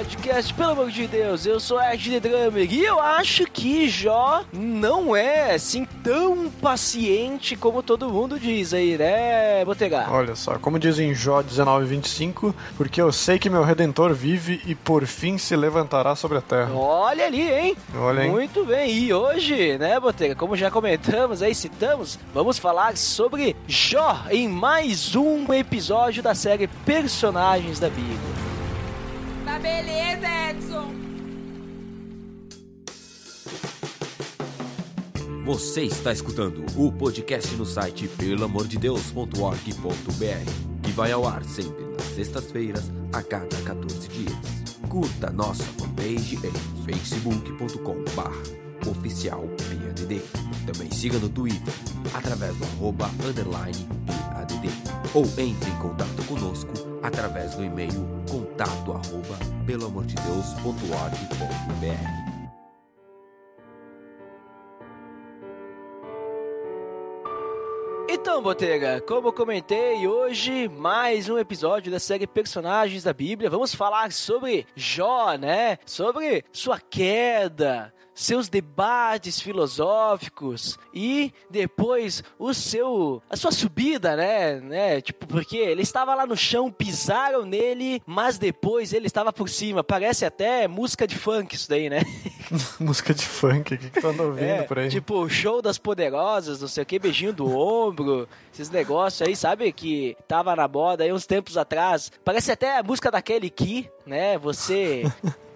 Podcast, pelo amor de Deus, eu sou Ed The Drummer e eu acho que Jó não é assim tão paciente como todo mundo diz aí, né, Botega? Olha só, como diz em Jó 19:25, porque eu sei que meu redentor vive e por fim se levantará sobre a terra. Olha ali, hein? Olha, hein? Muito bem, e hoje, né, Botega, como já comentamos aí, citamos, vamos falar sobre Jó em mais um episódio da série Personagens da Bíblia. Beleza, Edson! Você está escutando o podcast no site pelamordedeus.org.br, que vai ao ar sempre nas sextas-feiras, a cada 14 dias. Curta nossa fanpage em facebook.com.br oficial PADD. Também siga no Twitter, através do arroba underline PADD. Ou entre em contato conosco através do e-mail contato arroba pelamordedeus.org.br. Então, Botega, como comentei, hoje mais um episódio da série Personagens da Bíblia. Vamos falar sobre Jó, né? Sobre sua queda, seus debates filosóficos e depois o seu a sua subida, né, né? Tipo, porque ele estava lá no chão, pisaram nele, mas depois ele estava por cima. Parece até música de funk isso daí, né? Música de funk, o que, que anda ouvindo É, por aí? Tipo, show das poderosas, não sei o que, beijinho do ombro, esses negócios aí, sabe? Que tava na moda aí uns tempos atrás. Parece até a música daquele que, né? Você.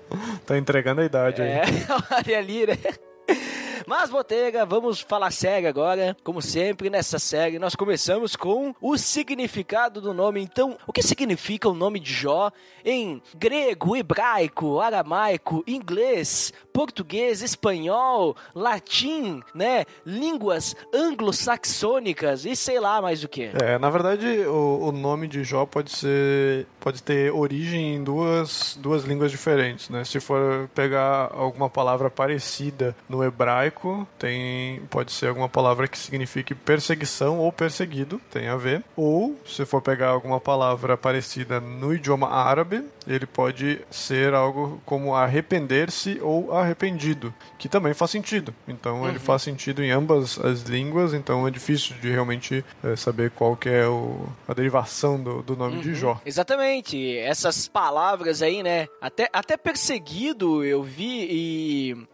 Tá entregando a idade é, aí. olha ali, né? Mas, Botega, vamos falar sério agora. Como sempre, nessa série, nós começamos com o significado do nome. Então, o que significa o nome de Jó em grego, hebraico, aramaico, inglês, português, espanhol, latim, né? Línguas anglo-saxônicas e sei lá mais o que. É, na verdade, o, o nome de Jó pode ser. Pode ter origem em duas, duas línguas diferentes, né? Se for pegar alguma palavra parecida no hebraico, tem. pode ser alguma palavra que signifique perseguição ou perseguido, tem a ver. Ou, se for pegar alguma palavra parecida no idioma árabe, ele pode ser algo como arrepender-se ou arrependido, que também faz sentido. Então ele faz sentido em ambas as línguas, então é difícil de realmente eh, saber qual que é o, a derivação do, do nome de Jó. Exatamente, essas palavras aí, né? Até, até perseguido eu vi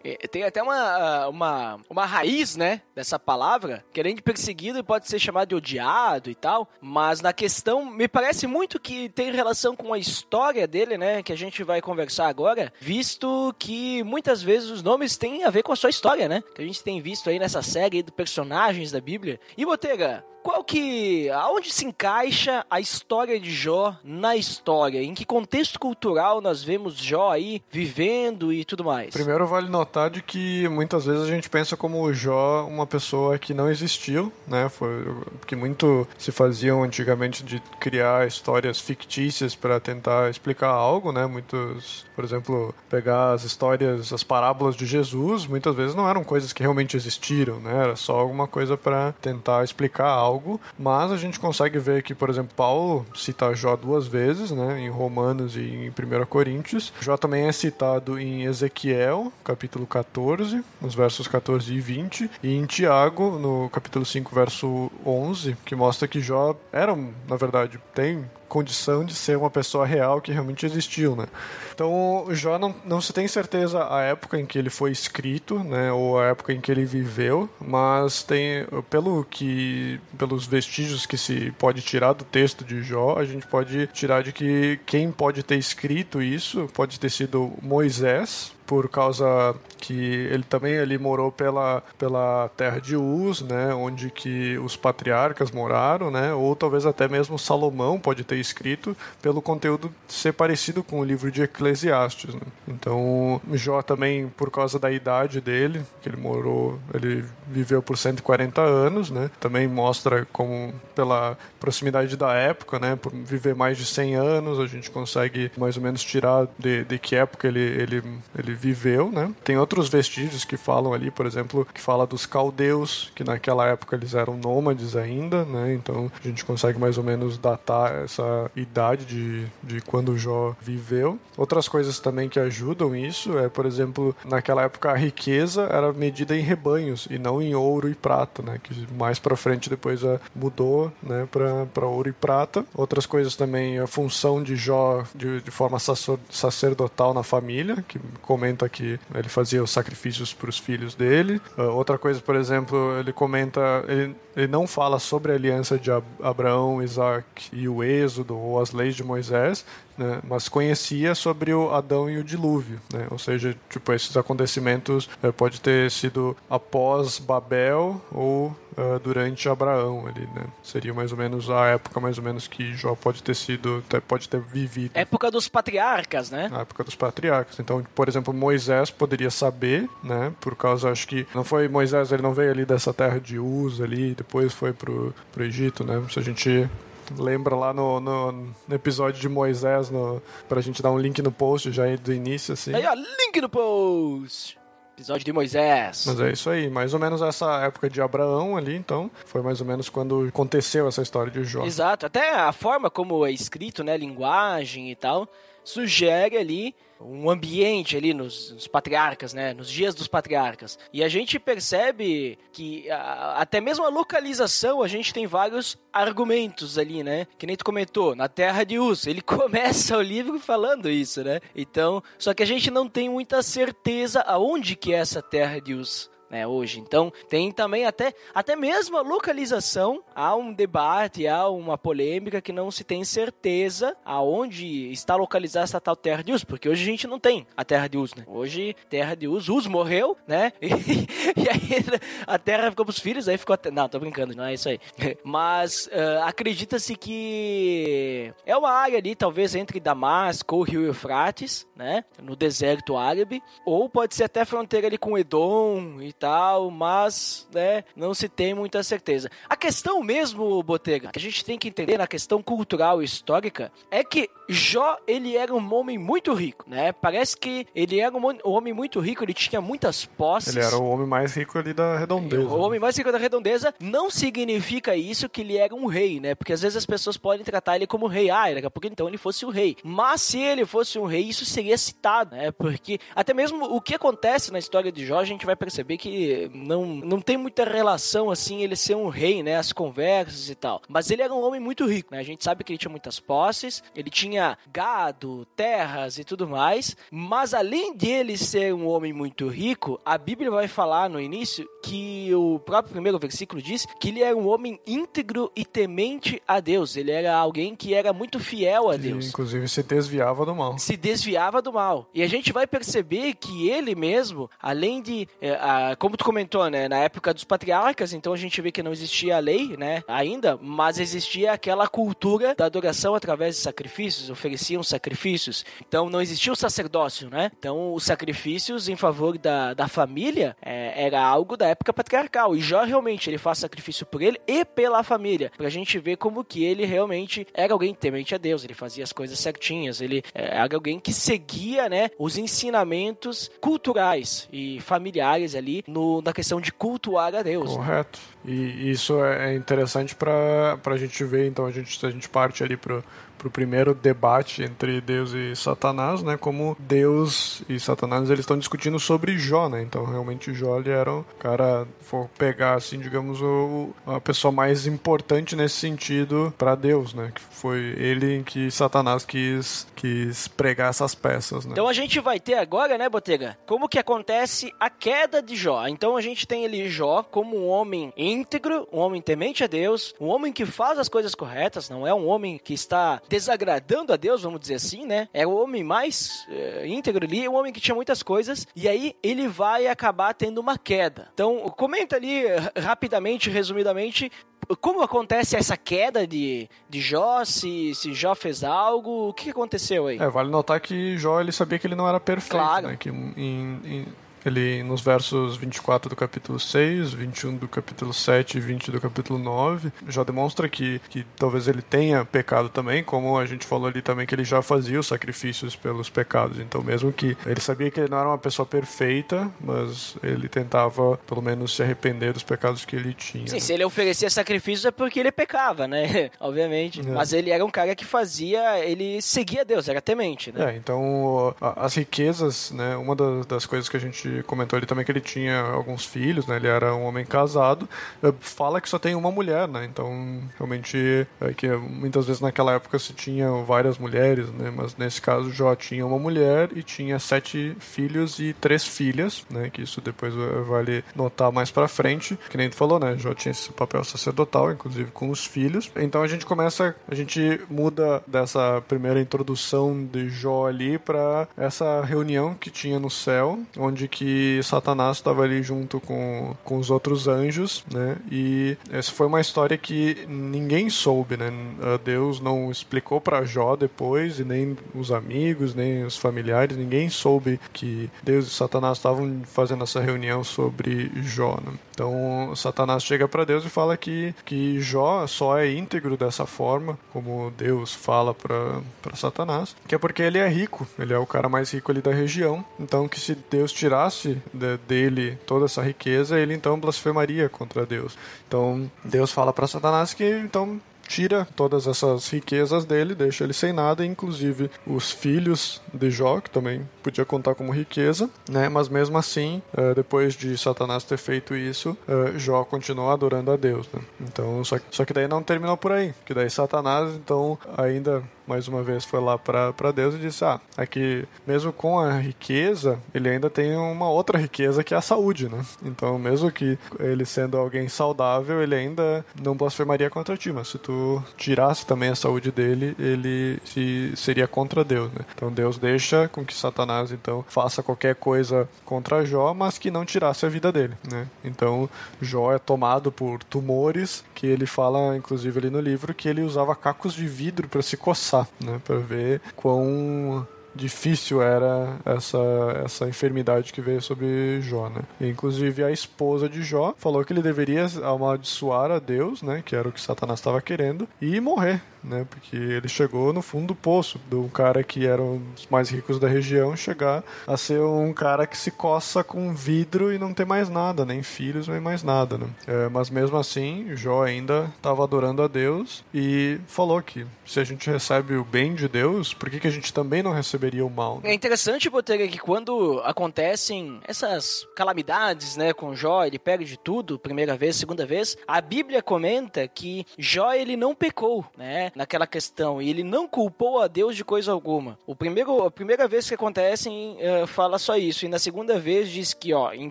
e, tem até uma, uma, uma raiz, né? Dessa palavra, que além de perseguido pode ser chamado de odiado e tal, mas na questão, me parece muito que tem relação com a história dele, né? Que a gente vai conversar agora, visto que muitas vezes os nomes têm a ver com a sua história, né? Que a gente tem visto aí nessa série de personagens da Bíblia. E Botega, qual que. aonde se encaixa a história de Jó na história? Em que contexto cultural nós vemos Jó aí vivendo e tudo mais? Primeiro vale notar de que muitas vezes a gente pensa como Jó uma pessoa que não existiu, né? Foi que muito se faziam antigamente de criar histórias fictícias para tentar explicar algo, né? Muitos, por exemplo, pegar as histórias, as parábolas de Jesus, muitas vezes não eram coisas que realmente existiram, né? Era só alguma coisa para tentar explicar algo, mas a gente consegue ver que, por exemplo, Paulo cita Jó duas vezes, né? Em Romanos e em 1 Coríntios. Jó também é citado em Ezequiel, capítulo 14, nos versos 14 e 20, e em Tiago, no capítulo 5, verso 11, que mostra que Jó era, na verdade, tem condição de ser uma pessoa real que realmente existiu, né? Então, Jó não, não se tem certeza a época em que ele foi escrito, né, ou a época em que ele viveu, mas tem pelo que pelos vestígios que se pode tirar do texto de Jó, a gente pode tirar de que quem pode ter escrito isso pode ter sido Moisés, por causa que ele também ali morou pela, pela terra de Uz, né, onde que os patriarcas moraram, né, ou talvez até mesmo Salomão pode ter escrito pelo conteúdo ser parecido com o livro de Eclesiastes. Né. Então Jó também por causa da idade dele, que ele morou, ele viveu por 140 anos, né, também mostra como pela proximidade da época, né, por viver mais de 100 anos, a gente consegue mais ou menos tirar de, de que época ele, ele, ele viveu, né? Tem outros vestígios que falam ali, por exemplo, que fala dos caldeus, que naquela época eles eram nômades ainda, né? Então a gente consegue mais ou menos datar essa idade de, de quando Jó viveu. Outras coisas também que ajudam isso é, por exemplo, naquela época a riqueza era medida em rebanhos e não em ouro e prata, né? Que mais para frente depois mudou, né? Para ouro e prata. Outras coisas também a função de Jó de, de forma sacerdotal na família, que comenta que ele fazia os sacrifícios para os filhos dele. Uh, outra coisa, por exemplo, ele comenta, ele, ele não fala sobre a aliança de Abraão, Isaac e o Êxodo ou as leis de Moisés, né, mas conhecia sobre o Adão e o dilúvio, né, ou seja, tipo esses acontecimentos uh, pode ter sido após Babel ou uh, durante Abraão ali, né, seria mais ou menos a época mais ou menos que Jó pode ter sido, pode ter vivido. Época dos patriarcas, né? A época dos patriarcas. Então, por exemplo, Moisés poderia saber, né, por causa acho que não foi Moisés, ele não veio ali dessa terra de Uz ali, depois foi pro, pro Egito, né? Se a gente lembra lá no, no, no, episódio de Moisés, no, pra gente dar um link no post já do início, assim. Aí, ó, link no post! Episódio de Moisés. Mas é isso aí, mais ou menos essa época de Abraão ali, então, foi mais ou menos quando aconteceu essa história de Jó. Exato, até a forma como é escrito, né, linguagem e tal, sugere ali um ambiente ali nos, nos, patriarcas, né? Nos dias dos patriarcas. E a gente percebe que a, até mesmo a localização a gente tem vários argumentos ali, né? Que nem tu comentou, na terra de Uz. Ele começa o livro falando isso, né? Então, só que a gente não tem muita certeza aonde que é essa terra de Uz né, hoje. Então, tem também até, até mesmo a localização, há um debate, há uma polêmica que não se tem certeza aonde está localizada essa tal terra de Uz, porque hoje a gente não tem a terra de Uz, né? Hoje, terra de Uz, Uz morreu, né? E, e aí a terra ficou pros filhos, aí ficou... Não, tô brincando, não é isso aí. Mas uh, acredita-se que é uma área ali, talvez entre Damasco ou Rio Eufrates, né? No deserto árabe, ou pode ser até fronteira ali com Edom e tal, mas, né, não se tem muita certeza. A questão mesmo, Botega, que a gente tem que entender na questão cultural e histórica, é que Jó, ele era um homem muito rico, né? Parece que ele era um homem muito rico, ele tinha muitas posses. Ele era o homem mais rico ali da redondeza. O homem mais rico da redondeza não significa isso que ele era um rei, né? Porque às vezes as pessoas podem tratar ele como rei. Ah, daqui a pouco então ele fosse o rei. Mas se ele fosse um rei, isso seria citado, né? Porque até mesmo o que acontece na história de Jó, a gente vai perceber que não, não tem muita relação assim ele ser um rei, né? As conversas e tal. Mas ele era um homem muito rico, né? A gente sabe que ele tinha muitas posses, ele tinha tinha gado, terras e tudo mais, mas além de ele ser um homem muito rico, a Bíblia vai falar no início que o próprio primeiro versículo diz que ele era um homem íntegro e temente a Deus. Ele era alguém que era muito fiel a Deus. E, inclusive se desviava do mal. Se desviava do mal. E a gente vai perceber que ele mesmo, além de, é, a, como tu comentou, né, na época dos patriarcas, então a gente vê que não existia a lei, né, ainda, mas existia aquela cultura da adoração através de sacrifícios, ofereciam sacrifícios. Então não existia o sacerdócio, né? Então os sacrifícios em favor da, da família é, era algo da época patriarcal. E Jó realmente ele faz sacrifício por ele e pela família. Pra gente ver como que ele realmente era alguém temente a Deus. Ele fazia as coisas certinhas. Ele é, era alguém que seguia, né, os ensinamentos culturais e familiares ali no, na questão de cultuar a Deus. Correto. E isso é interessante para a gente ver, então a gente, a gente parte ali pro para o primeiro debate entre Deus e Satanás, né? Como Deus e Satanás eles estão discutindo sobre Jó, né? Então realmente Jó ele era um cara, for pegar assim, digamos, o, a pessoa mais importante nesse sentido para Deus, né? Que foi ele em que Satanás quis, quis pregar essas peças, né? Então a gente vai ter agora, né, Botega? Como que acontece a queda de Jó. Então a gente tem ali Jó como um homem íntegro, um homem temente a Deus, um homem que faz as coisas corretas, não é um homem que está desagradando a Deus, vamos dizer assim, né? É o homem mais é, íntegro ali, um homem que tinha muitas coisas, e aí ele vai acabar tendo uma queda. Então, comenta ali rapidamente, resumidamente, como acontece essa queda de, de Jó, se, se Jó fez algo, o que aconteceu aí? É, vale notar que Jó ele sabia que ele não era perfeito, claro. né? Que em, em Ele, nos versos 24 do capítulo 6, 21 do capítulo 7 e 20 do capítulo 9, já demonstra que, que talvez ele tenha pecado também, como a gente falou ali também que ele já fazia os sacrifícios pelos pecados. Então, mesmo que ele sabia que ele não era uma pessoa perfeita, mas ele tentava, pelo menos, se arrepender dos pecados que ele tinha. Sim, né? se ele oferecia sacrifícios é porque ele pecava, né? Obviamente. É. Mas ele era um cara que fazia, ele seguia Deus, era temente, né? É, então as riquezas, né, uma da- das coisas que a gente comentou ali também que ele tinha alguns filhos, né, ele era um homem casado, eh, fala que só tem uma mulher, né, então realmente é que muitas vezes naquela época se tinha várias mulheres, né, mas nesse caso Jó tinha uma mulher e tinha sete filhos e três filhas, né, que isso depois eh, vale notar mais pra frente, que nem tu falou, né, Jó tinha esse papel sacerdotal, inclusive com os filhos, então a gente começa, a gente muda dessa primeira introdução de Jó ali para essa reunião que tinha no céu, onde que Satanás estava ali junto com, com os outros anjos, né? E essa foi uma história que ninguém soube, né? Ah, Deus não explicou para Jó depois e nem os amigos, nem os familiares, ninguém soube que Deus e Satanás estavam fazendo essa reunião sobre Jó, né? Então Satanás chega para Deus e fala que, que Jó só é íntegro dessa forma, como Deus fala para Satanás, que é porque ele é rico, ele é o cara mais rico ali da região. Então que se Deus tirasse de- dele toda essa riqueza, ele então blasfemaria contra Deus. Então Deus fala para Satanás que então tira todas essas riquezas dele, deixa ele sem nada, inclusive os filhos de Jó, que também podia contar como riqueza, né? Mas mesmo assim, eh, depois de Satanás ter feito isso, eh, Jó continuou adorando a Deus, né? Então, só, só que daí não terminou por aí, que daí Satanás, então, ainda mais uma vez foi lá para Deus e disse: Ah, aqui, mesmo com a riqueza, ele ainda tem uma outra riqueza que é a saúde, né? Então, mesmo que ele sendo alguém saudável, ele ainda não blasfemaria contra ti, mas se tu tirasse também a saúde dele, ele se, seria contra Deus, né? Então, Deus deixa com que Satanás, então, faça qualquer coisa contra Jó, mas que não tirasse a vida dele, né? Então, Jó é tomado por tumores, que ele fala, inclusive, ali no livro, que ele usava cacos de vidro para se coçar, né? Para ver quão difícil era essa, essa enfermidade que veio sobre Jó, né? E, inclusive a esposa de Jó falou que ele deveria amaldiçoar a Deus, né? Que era o que Satanás estava querendo e morrer, né? Porque ele chegou no fundo do poço do cara que era um dos mais ricos da região chegar a ser um cara que se coça com vidro e não ter mais nada, nem filhos nem mais nada, né? É, mas mesmo assim, Jó ainda estava adorando a Deus e falou que se a gente recebe o bem de Deus, por que, que a gente também não receberia mal? É interessante, Botega, que quando acontecem essas calamidades, né, com Jó, ele perde tudo, primeira vez, segunda vez, a Bíblia comenta que Jó, ele não pecou, né, naquela questão, e ele não culpou a Deus de coisa alguma. O primeiro, a primeira vez que acontece, eh, fala só isso, e na segunda vez diz que, ó, em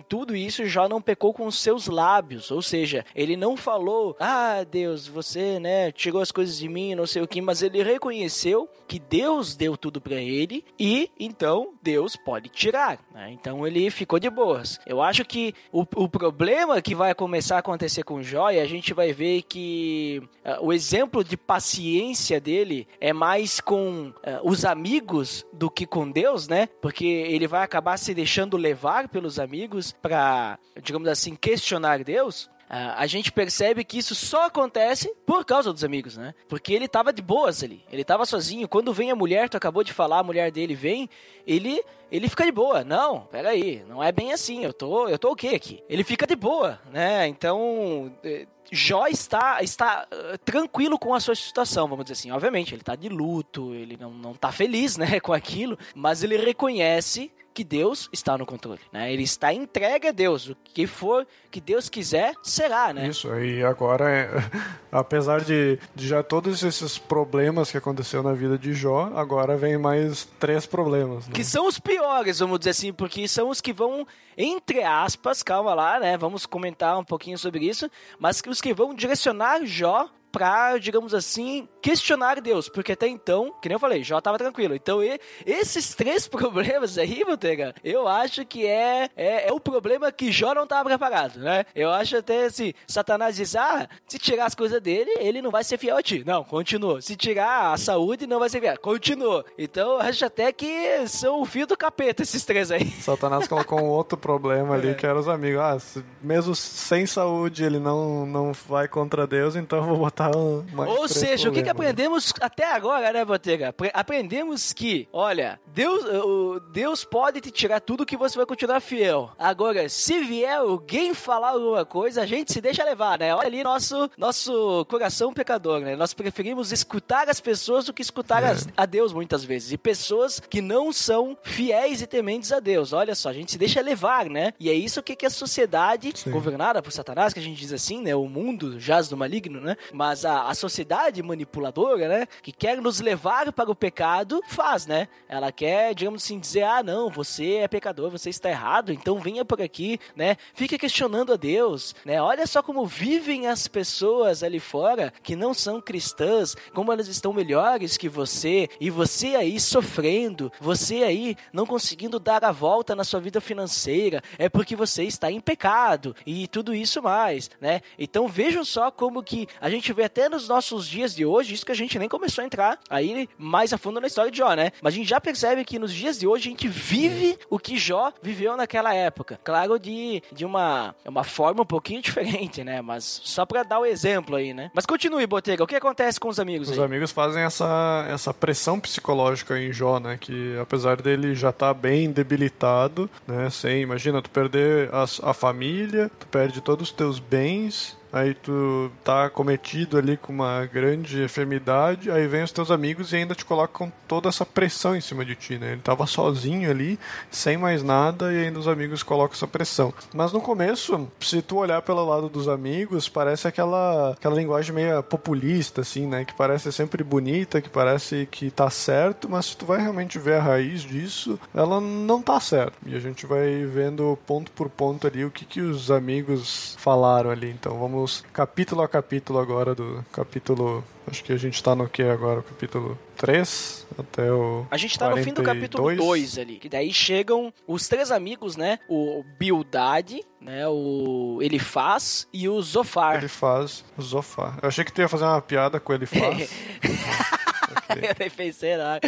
tudo isso, Jó não pecou com os seus lábios, ou seja, ele não falou, ah, Deus, você, né, tirou as coisas de mim, não sei o que, mas ele reconheceu que Deus deu tudo pra ele e então Deus pode tirar. né? Então ele ficou de boas. Eu acho que o, o problema que vai começar a acontecer com Jó, e a gente vai ver que ah, o exemplo de paciência dele é mais com ah, os amigos do que com Deus, né? Porque ele vai acabar se deixando levar pelos amigos para, digamos assim, questionar Deus. Ah, a gente percebe que isso só acontece por causa dos amigos, né? Porque ele tava de boas ali. Ele tava sozinho. Quando vem a mulher, tu acabou de falar, a mulher dele vem, ele ele fica de boa. Não, peraí, não é bem assim. Eu tô, eu tô ok aqui. Ele fica de boa, né? Então, eh, Jó está, está eh, tranquilo com a sua situação, vamos dizer assim. Obviamente, ele tá de luto, ele não, não tá feliz, né, com aquilo, mas ele reconhece que Deus está no controle, né? Ele está entregue a Deus. O que for que Deus quiser, será, né? Isso, e agora, é, apesar de, de já todos esses problemas que aconteceu na vida de Jó, agora vem mais três problemas. Né? Que são os piores, vamos dizer assim, porque são os que vão, entre aspas, calma lá, né? Vamos comentar um pouquinho sobre isso, mas que os que vão direcionar Jó pra, digamos assim, questionar Deus, porque até então, que nem eu falei, Jó tava tranquilo. Então, e, esses três problemas aí, Botega, eu acho que é, é, é, o problema que Jó não tava preparado, né? Eu acho até se Satanás diz, ah, se tirar as coisas dele, ele não vai ser fiel a ti. Não, continua. Se tirar a saúde, não vai ser fiel. Continua. Então, eu acho até que são o fio do capeta esses três aí. Satanás colocou um outro problema ali, é. que era os amigos. Ah, mesmo sem saúde, ele não, não vai contra Deus, então eu vou botar um, Ou seja, o que, que aprendemos até agora, né, Botega? Aprendemos que, olha, Deus, Deus pode te tirar tudo que você vai continuar fiel. Agora, se vier alguém falar alguma coisa, a gente se deixa levar, né? Olha ali nosso, nosso coração pecador, né? Nós preferimos escutar as pessoas do que escutar é. a Deus muitas vezes. E pessoas que não são fiéis e tementes a Deus. Olha só, a gente se deixa levar, né? E é isso que, que a sociedade, Sim. governada por Satanás, que a gente diz assim, né? O mundo jaz do maligno, né? Mas a, a sociedade manipuladora, né? Que quer nos levar para o pecado, faz, né? Ela quer, digamos assim, dizer: ah, não, você é pecador, você está errado, então venha por aqui, né? Fica questionando a Deus, né? Olha só como vivem as pessoas ali fora que não são cristãs, como elas estão melhores que você, e você aí sofrendo, você aí não conseguindo dar a volta na sua vida financeira, é porque você está em pecado e tudo isso mais, né? Então vejam só como que a gente vê até nos nossos dias de hoje, isso que a gente nem começou a entrar aí mais a fundo na história de Jó, né? Mas a gente já percebe que nos dias de hoje a gente vive o que Jó viveu naquela época. Claro, de, de uma, uma forma um pouquinho diferente, né? Mas só para dar o exemplo aí, né? Mas continue, Botega, o que acontece com os amigos Os aí? amigos fazem essa, essa pressão psicológica em Jó, né? Que apesar dele já estar tá bem debilitado, né? Sem, imagina, tu perder a, a família, tu perde todos os teus bens, aí tu tá cometido ali com uma grande enfermidade, aí vem os teus amigos e ainda te colocam toda essa pressão em cima de ti, né? Ele tava sozinho ali, sem mais nada, e ainda os amigos colocam essa pressão. Mas no começo, se tu olhar pelo lado dos amigos, parece aquela, aquela linguagem meio populista, assim, né? Que parece sempre bonita, que parece que tá certo, mas se tu vai realmente ver a raiz disso, ela não tá certo. E a gente vai vendo ponto por ponto ali o que, que os amigos falaram ali. Então vamos vamos capítulo a capítulo agora do capítulo. Acho que a gente tá no que agora? O capítulo 3 até o. A gente tá 42. no fim do capítulo 2 ali. Que daí chegam os três amigos, né? O Bildade, né? O Elifaz e o Zofar. Elifaz, o Zofar. Eu achei que tu ia fazer uma piada com o Elifaz. eu nem pensei nada.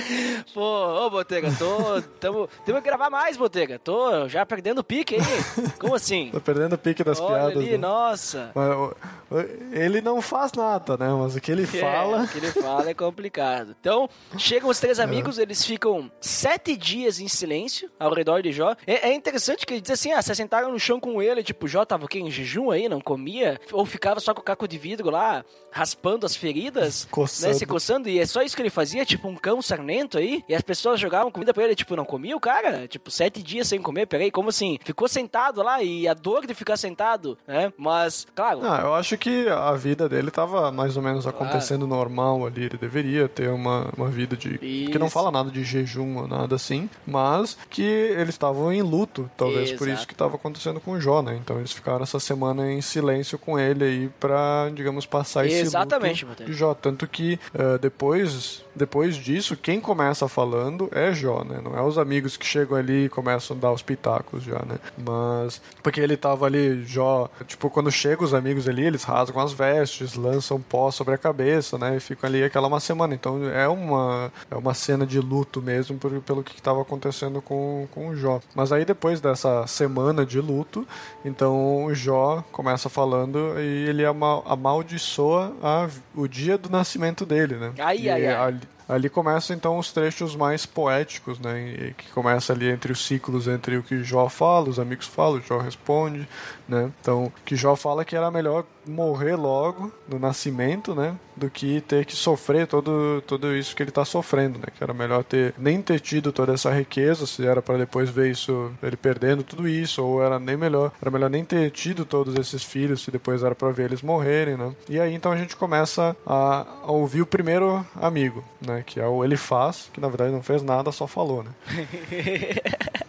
Pô, ô Botega, tô. Tamo, temos que gravar mais, Botega. Tô já perdendo o pique aí. Como assim? Tô perdendo o pique das Olha piadas. Ali, né? Nossa. Mas, ele não faz nada, né? Mas o que ele é, fala. O que ele fala é complicado. Então, chegam os três amigos, é. eles ficam sete dias em silêncio ao redor de Jó. É, é interessante que ele diz assim: ah, se sentaram no chão com ele, tipo, Jó tava o quê? Em jejum aí, não comia? Ou ficava só com o caco de vidro lá, raspando as feridas, coçando. né? Se coçando, e é só isso que ele fazia, tipo um cão sarnento aí, e as pessoas jogavam comida pra ele, tipo, não comia o cara? Tipo, sete dias sem comer, peraí, como assim? Ficou sentado lá e a dor de ficar sentado, né? Mas, claro. Não, eu acho que a vida dele tava mais ou menos acontecendo claro. normal ali, ele deveria ter uma, uma vida de. Isso. Que não fala nada de jejum ou nada assim, mas que eles estavam em luto, talvez Exato. por isso que estava acontecendo com o Jó, né? Então eles ficaram essa semana em silêncio com ele aí pra, digamos, passar esse Exatamente, Jó. Tanto que uh, depois, depois disso, quem começa falando é Jó, né? Não é os amigos que chegam ali e começam a dar os pitacos já, né? Mas. Porque ele tava ali, Jó. Tipo, quando chegam os amigos ali, eles rasgam as vestes, lançam pó sobre a cabeça, né? E ficam ali aquela uma semana. Então é uma, é uma cena de luto mesmo por, pelo que estava acontecendo com, com o Jó. Mas aí depois dessa semana de luto, então o Jó começa falando e ele amaldiçoa a, o dia do nascimento dele, né? Ai, ai, ai. Ali começam então os trechos mais poéticos, né? Que começa ali entre os ciclos entre o que Jó fala, os amigos falam, Jó responde, né? Então, que Jó fala que era melhor morrer logo no nascimento, né? Do que ter que sofrer todo, tudo isso que ele está sofrendo, né? Que era melhor ter nem ter tido toda essa riqueza, se era para depois ver isso, ele perdendo tudo isso, ou era nem melhor, era melhor nem ter tido todos esses filhos, se depois era para ver eles morrerem, né? E aí então a gente começa a, a ouvir o primeiro amigo, né? Que é o Elifaz, que na verdade não fez nada, só falou, né?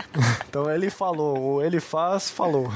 Então ele falou, o ele faz, falou.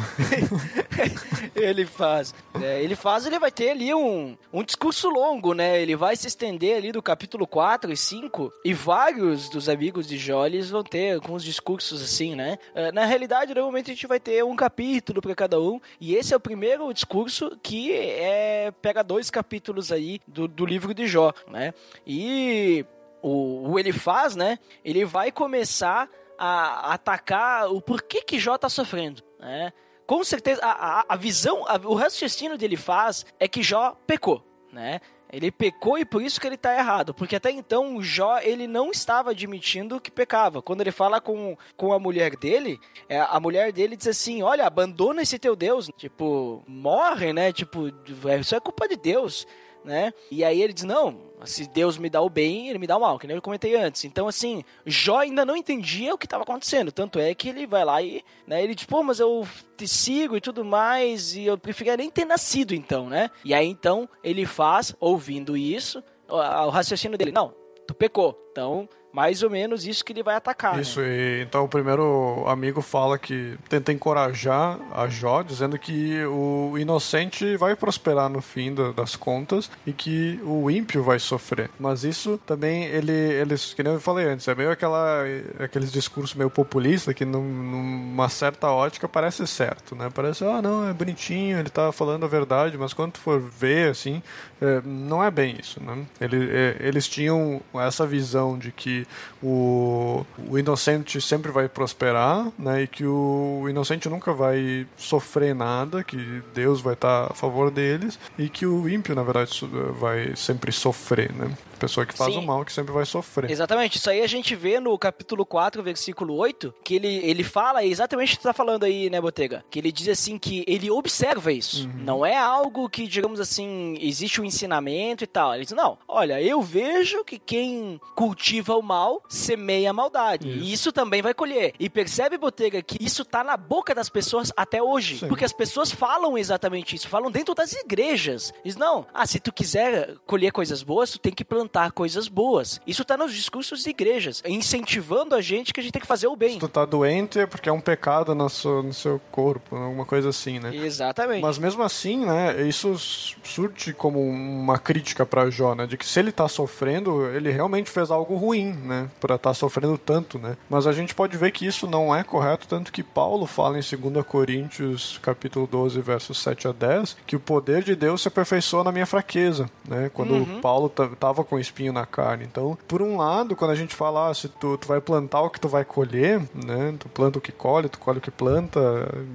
ele faz. É, ele faz, ele vai ter ali um, um discurso longo, né? Ele vai se estender ali do capítulo 4 e 5 e vários dos amigos de Jó, vão ter alguns discursos assim, né? É, na realidade, normalmente a gente vai ter um capítulo para cada um e esse é o primeiro discurso que é, pega dois capítulos aí do, do livro de Jó, né? E o, o ele faz, né? Ele vai começar a atacar o porquê que Jó tá sofrendo, né? Com certeza, a, a, a visão, a, o raciocínio dele faz é que Jó pecou, né? Ele pecou e por isso que ele está errado. Porque até então Jó ele não estava admitindo que pecava. Quando ele fala com, com a mulher dele, é, a mulher dele diz assim: Olha, abandona esse teu Deus. Tipo, morre, né? Tipo, isso é culpa de Deus né? E aí ele diz: Não, se Deus me dá o bem, ele me dá o mal, que nem eu comentei antes. Então, assim, Jó ainda não entendia o que estava acontecendo. Tanto é que ele vai lá e, né, ele Pô, mas eu te sigo e tudo mais, e eu preferia nem ter nascido, então, né? E aí então ele faz, ouvindo isso, o raciocínio dele: Não, tu pecou, então mais ou menos isso que ele vai atacar. Né? Isso, né? e, então o primeiro amigo fala que tenta encorajar a Jó, dizendo que o inocente vai prosperar no fim da, das contas e que o ímpio vai sofrer. Mas isso também, ele, eles, que nem eu falei antes, é meio aquela, aqueles discursos meio populista que num, numa certa ótica parece certo, né? Parece, ah, não, é bonitinho, ele tá falando a verdade, mas quando for ver, assim, é, não é bem isso, né? Ele, é, eles tinham essa visão de que o, o inocente sempre vai prosperar, né? E que o inocente nunca vai sofrer nada, que Deus vai estar a favor deles e que o ímpio, na verdade, vai sempre sofrer, né? Pessoa que faz Sim. o mal que sempre vai sofrer. Exatamente. Isso aí a gente vê no capítulo 4, versículo 8, que ele, ele fala exatamente o que tu tá falando aí, né, Botega? Que ele diz assim que ele observa isso. Uhum. Não é algo que, digamos assim, existe um ensinamento e tal. Ele diz, não, olha, eu vejo que quem cultiva o mal semeia a maldade. Isso. E isso também vai colher. E percebe, Botega, que isso tá na boca das pessoas até hoje. Sim. Porque as pessoas falam exatamente isso. Falam dentro das igrejas. Diz, não, ah, se tu quiser colher coisas boas, tu tem que plantar plantar coisas boas. Isso tá nos discursos de igrejas, incentivando a gente que a gente tem que fazer o bem. Se tu tá doente é porque é um pecado no seu, no seu corpo, alguma coisa assim, né? Exatamente. Mas mesmo assim, né, isso surge como uma crítica para Jó, né, de que se ele tá sofrendo, ele realmente fez algo ruim, né, para estar tá sofrendo tanto, né? Mas a gente pode ver que isso não é correto, tanto que Paulo fala em 2 Coríntios, capítulo 12, versos 7 a 10, que o poder de Deus se aperfeiçoa na minha fraqueza, né? Quando uhum. Paulo tava com espinho na carne. Então, por um lado, quando a gente fala, ah, se tu, tu vai plantar o que tu vai colher, né? Tu planta o que colhe, tu colhe o que planta,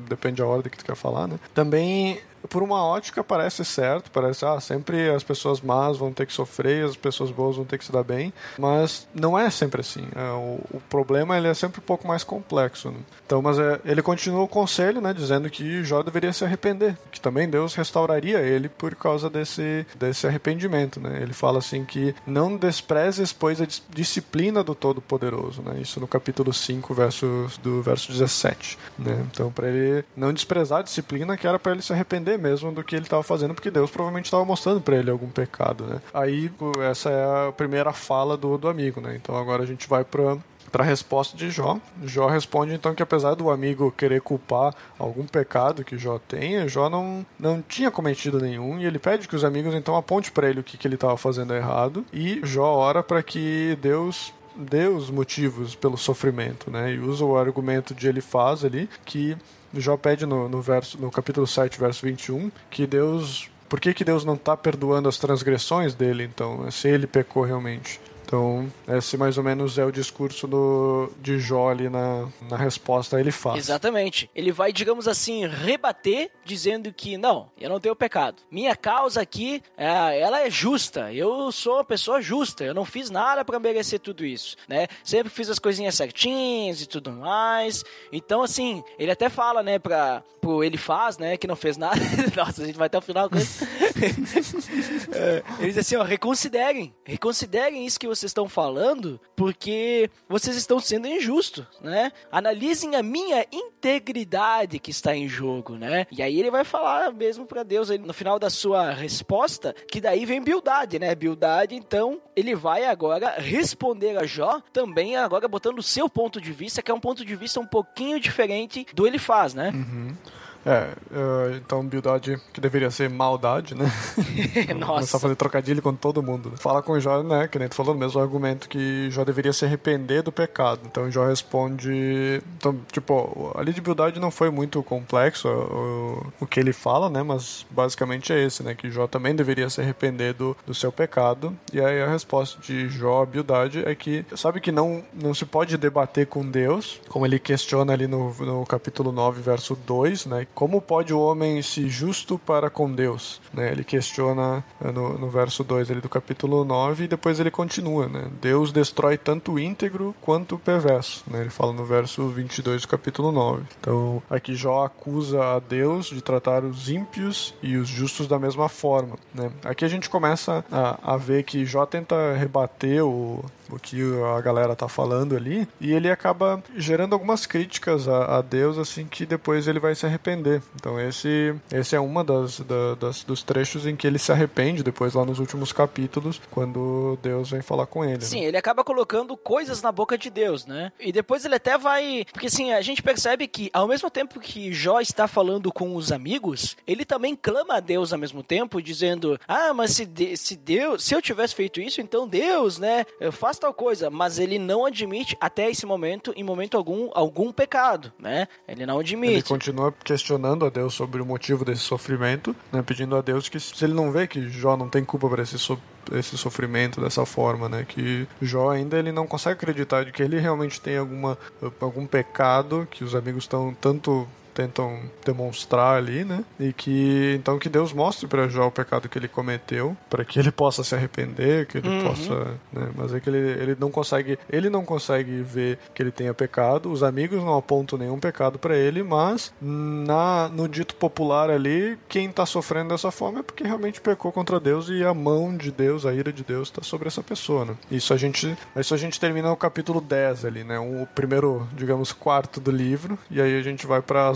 depende da ordem que tu quer falar, né? Também por uma ótica parece certo, parece, ah, sempre as pessoas más vão ter que sofrer, as pessoas boas vão ter que se dar bem, mas não é sempre assim. É, o, o, problema ele é sempre um pouco mais complexo. Né? Então, mas é, ele continua o conselho, né, dizendo que Jó deveria se arrepender, que também Deus restauraria ele por causa desse, desse arrependimento, né? Ele fala assim que não desprezes, pois, a disciplina do Todo-Poderoso, né? Isso no capítulo 5, verso, do verso 17, né? Então, para ele não desprezar a disciplina, que era para ele se arrepender arrepender mesmo do que ele estava fazendo, porque Deus provavelmente estava mostrando para ele algum pecado, né? Aí essa é a primeira fala do, do amigo, né? Então agora a gente vai para para a resposta de Jó. Jó responde então que apesar do amigo querer culpar algum pecado que Jó tenha, Jó não, não tinha cometido nenhum e ele pede que os amigos então aponte para ele o que, que ele estava fazendo errado e Jó ora para que Deus dê os motivos pelo sofrimento, né? E usa o argumento de ele faz ali que Jó pede no, no, verso, no capítulo 7, verso 21, que Deus. Por que, que Deus não está perdoando as transgressões dele, então, se ele pecou realmente? Então, esse mais ou menos é o discurso do, de Jó ali na, na resposta ele faz. Exatamente. Ele vai, digamos assim, rebater, dizendo que não, eu não tenho pecado. Minha causa aqui, é, ela é justa. Eu sou uma pessoa justa. Eu não fiz nada para merecer tudo isso, né? Sempre fiz as coisinhas certinhas e tudo mais. Então, assim, ele até fala, né, pra, pro ele faz, né, que não fez nada. Nossa, a gente vai até o final é, ele diz assim, ó, reconsiderem. Reconsiderem isso que vocês vocês estão falando porque vocês estão sendo injustos, né? Analisem a minha integridade que está em jogo, né? E aí ele vai falar mesmo para Deus ele, no final da sua resposta, que daí vem Bildade, né? Bildade, então, ele vai agora responder a Jó, também agora botando o seu ponto de vista, que é um ponto de vista um pouquinho diferente do ele faz, né? Uhum. É, uh, então bildade que deveria ser maldade, né? Nossa. Começar a fazer trocadilho com todo mundo. Fala com Jó, né? Que nem tu falou, o mesmo argumento que Jó deveria se arrepender do pecado. Então Jó responde. Então, tipo, ali de bildade não foi muito complexo o, o que ele fala, né? Mas basicamente é esse, né? Que Jó também deveria se arrepender do, do seu pecado. E aí a resposta de Jó, bildade, é que sabe que não, não se pode debater com Deus, como ele questiona ali no, no capítulo 9, verso 2, né? Como pode o homem se justo para com Deus? Né? Ele questiona eh, no, no verso 2 ali do capítulo 9 e depois ele continua. Né? Deus destrói tanto o íntegro quanto o perverso. Né? Ele fala no verso 22 do capítulo 9. Então aqui Jó acusa a Deus de tratar os ímpios e os justos da mesma forma. Né? Aqui a gente começa a, a ver que Jó tenta rebater o, o que a galera tá falando ali, e ele acaba gerando algumas críticas a, a Deus, assim, que depois ele vai se arrepender. Então esse, esse é uma das, da, das, dos trechos em que ele se arrepende, depois lá nos últimos capítulos, quando Deus vem falar com ele. Sim, né? ele acaba colocando coisas na boca de Deus, né? E depois ele até vai. Porque assim, a gente percebe que ao mesmo tempo que Jó está falando com os amigos, ele também clama a Deus ao mesmo tempo, dizendo: Ah, mas se, de, se Deus, se eu tivesse feito isso, então Deus, né, faz tal coisa. Mas ele não admite até esse momento, em momento algum, algum pecado, né? Ele não admite. Ele continua questionando a Deus sobre o motivo desse sofrimento, né? Pedindo a Deus que se ele não vê que Jó não tem culpa por esse sofrimento esse sofrimento dessa forma, né? Que Jó ainda ele não consegue acreditar de que ele realmente tem alguma algum pecado que os amigos estão tanto tentam demonstrar ali, né? E que então que Deus mostre para Jó o pecado que ele cometeu, para que ele possa se arrepender, que ele Uhum. possa, né? Mas é que ele, ele não consegue, ele não consegue ver que ele tenha pecado. Os amigos não apontam nenhum pecado para ele, mas na no dito popular ali, quem tá sofrendo dessa forma é porque realmente pecou contra Deus e a mão de Deus, a ira de Deus tá sobre essa pessoa, né? Isso a gente, isso a gente termina no capítulo 10 ali, né? O primeiro, digamos, quarto do livro, e aí a gente vai para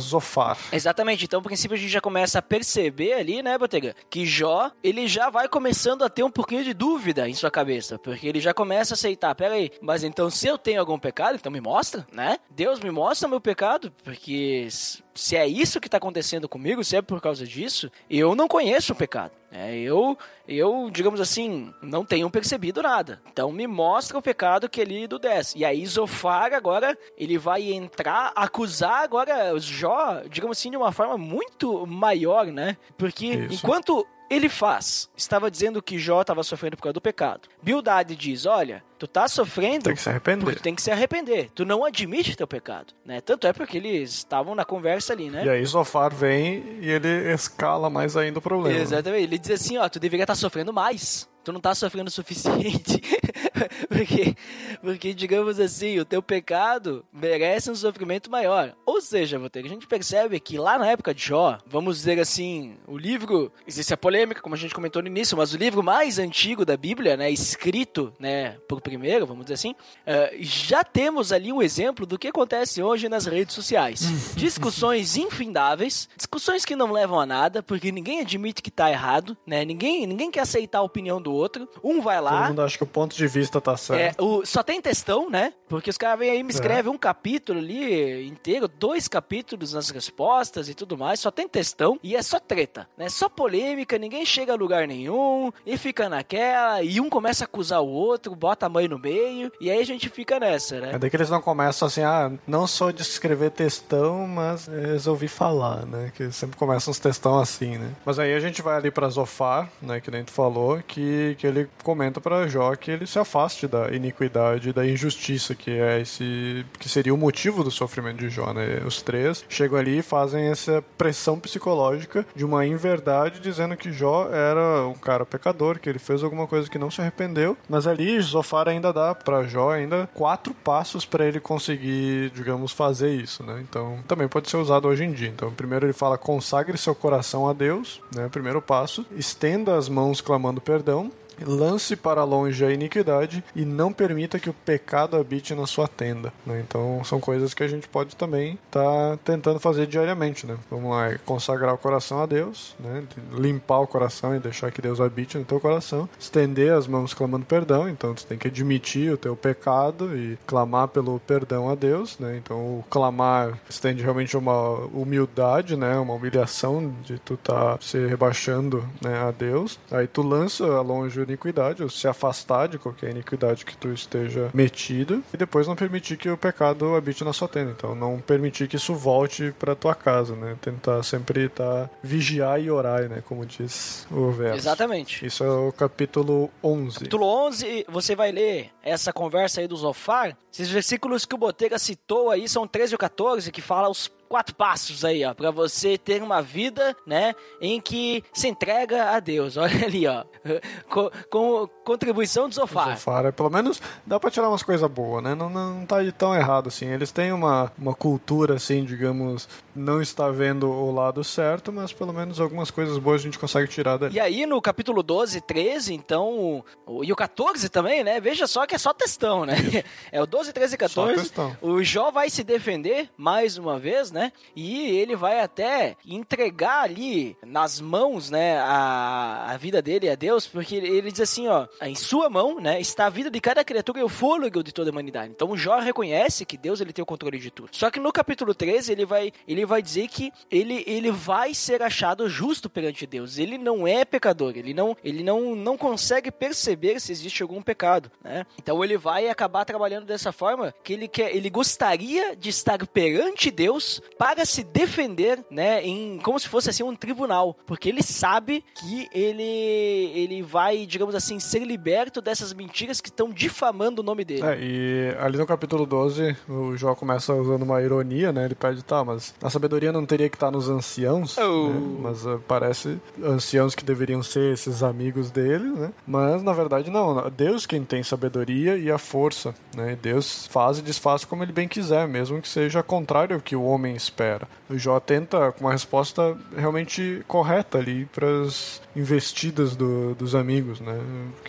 Exatamente, então, no princípio, a gente já começa a perceber ali, né, Botega, que Jó, ele já vai começando a ter um pouquinho de dúvida em sua cabeça, porque ele já começa a aceitar, peraí, mas então se eu tenho algum pecado, então me mostra, né? Deus me mostra meu pecado, porque se é isso que tá acontecendo comigo, se é por causa disso, eu não conheço o pecado. É, eu, eu, digamos assim, não tenho percebido nada. Então me mostra o pecado que ele do desce. E aí Zofar agora, ele vai entrar, acusar agora Jó, digamos assim, de uma forma muito maior, né? Porque Isso. enquanto ele faz, estava dizendo que Jó estava sofrendo por causa do pecado. Bildade diz, olha, tu tá sofrendo Tem que se arrepender. porque tu tem que se arrepender. Tu não admite teu pecado, né? Tanto é porque eles estavam na conversa ali, né? E aí Zofar vem e ele escala mais ainda o problema. Exatamente. Ele diz assim, ó, tu deveria estar sofrendo mais. Tu não tá sofrendo o suficiente. porque, porque, digamos assim, o teu pecado merece um sofrimento maior. Ou seja, Voltaire, a gente percebe que lá na época de Jó, vamos dizer assim, o livro, existe a polêmica, como a gente comentou no início, mas o livro mais antigo da Bíblia, né, escrito, né, por primeiro, vamos dizer assim, eh, já temos ali um exemplo do que acontece hoje nas redes sociais. Discussões infindáveis, discussões que não levam a nada, porque ninguém admite que tá errado, né? Ninguém, ninguém quer aceitar a opinião do outro. Um vai Todo lá, mundo acha que o ponto de vista tá é, certo. o, só tem textão, né? Porque os caras vêm aí e me escrevem um capítulo ali inteiro, dois capítulos nas respostas e tudo mais, só tem textão e é só treta, né? Só polêmica, ninguém chega a lugar nenhum e fica naquela, e um começa a acusar o outro, bota a mãe no meio, e aí a gente fica nessa, né? É daí que eles não começam assim, ah, não sou de escrever textão, mas resolvi falar, né? Que sempre começam uns textão assim, né? Mas aí a gente vai ali pra Zofar, né? Que nem tu falou, que, que ele comenta pra Jó que ele se afaste da iniquidade da injustiça, que é esse. que seria o motivo do sofrimento de Jó, né? Os três chegam ali e fazem essa pressão psicológica de uma inverdade dizendo que Jó era um cara pecador, que ele fez alguma coisa que não se arrependeu, mas ali Zofar ainda dá pra Jó ainda quatro passos pra ele conseguir, digamos, fazer isso, né? Então, também pode ser usado hoje em dia. Então, primeiro ele fala: consagre seu coração a Deus, né? Primeiro passo. Estenda as mãos clamando perdão. Lance para longe a iniquidade e não permita que o pecado habite na sua tenda. Né? Então são coisas que a gente pode também estar tá tentando fazer diariamente. Né? Vamos lá, consagrar o coração a Deus, né? limpar o coração e deixar que Deus habite no teu coração, estender as mãos clamando perdão, então tu tem que admitir o teu pecado e clamar pelo perdão a Deus. Né? Então o clamar estende realmente uma humildade, né? uma humilhação de tu tá se rebaixando né, a Deus. Aí tu lança longe iniquidade, ou se afastar de qualquer iniquidade que tu esteja metido, e depois não permitir que o pecado habite na sua tenda. Então não permitir que isso volte para tua casa, né? Tentar sempre estar tá, vigiar e orar, né? Como diz o verso. Exatamente. Isso é o capítulo 11. Capítulo 11, você vai ler essa conversa aí do Zofar. Esses versículos que o Botega citou aí são 13 ou 14, que fala os quatro passos aí, ó, para você ter uma vida, né, em que se entrega a Deus. Olha ali, ó, com, com contribuição do Zofar. Zofar, é, pelo menos dá para tirar umas coisas boas, né? Não, não tá tão errado assim. Eles têm uma, uma cultura assim, digamos, não está vendo o lado certo, mas pelo menos algumas coisas boas a gente consegue tirar dali. E aí no capítulo 12, 13, então, e o 14 também, né? Veja só que é só textão, né? É o 12, 13 e 14. O Jó vai se defender mais uma vez, né? E ele vai até entregar ali nas mãos, né, a, a vida dele a Deus, porque ele diz assim, ó, em sua mão, né, está a vida de cada criatura e o fôlego de toda a humanidade. Então Jó reconhece que Deus ele tem o controle de tudo. Só que no capítulo 13 ele vai ele vai dizer que ele, ele vai ser achado justo perante Deus. Ele não é pecador, ele não ele não não consegue perceber se existe algum pecado, né? Então ele vai acabar trabalhando dessa forma que ele quer ele gostaria de estar perante Deus para se defender, né, em como se fosse assim um tribunal, porque ele sabe que ele ele vai, digamos assim, ser liberto dessas mentiras que estão difamando o nome dele. É, e ali no capítulo 12, o Jó começa usando uma ironia, né? Ele pede, tá, mas a sabedoria não teria que estar nos anciãos, oh. né? mas uh, parece anciãos que deveriam ser esses amigos dele, né? Mas na verdade não, Deus quem tem sabedoria e a força, né? Deus faz e desfaz como ele bem quiser, mesmo que seja contrário ao que o homem espera. O Jó tenta com uma resposta realmente correta ali para as investidas do, dos amigos, né?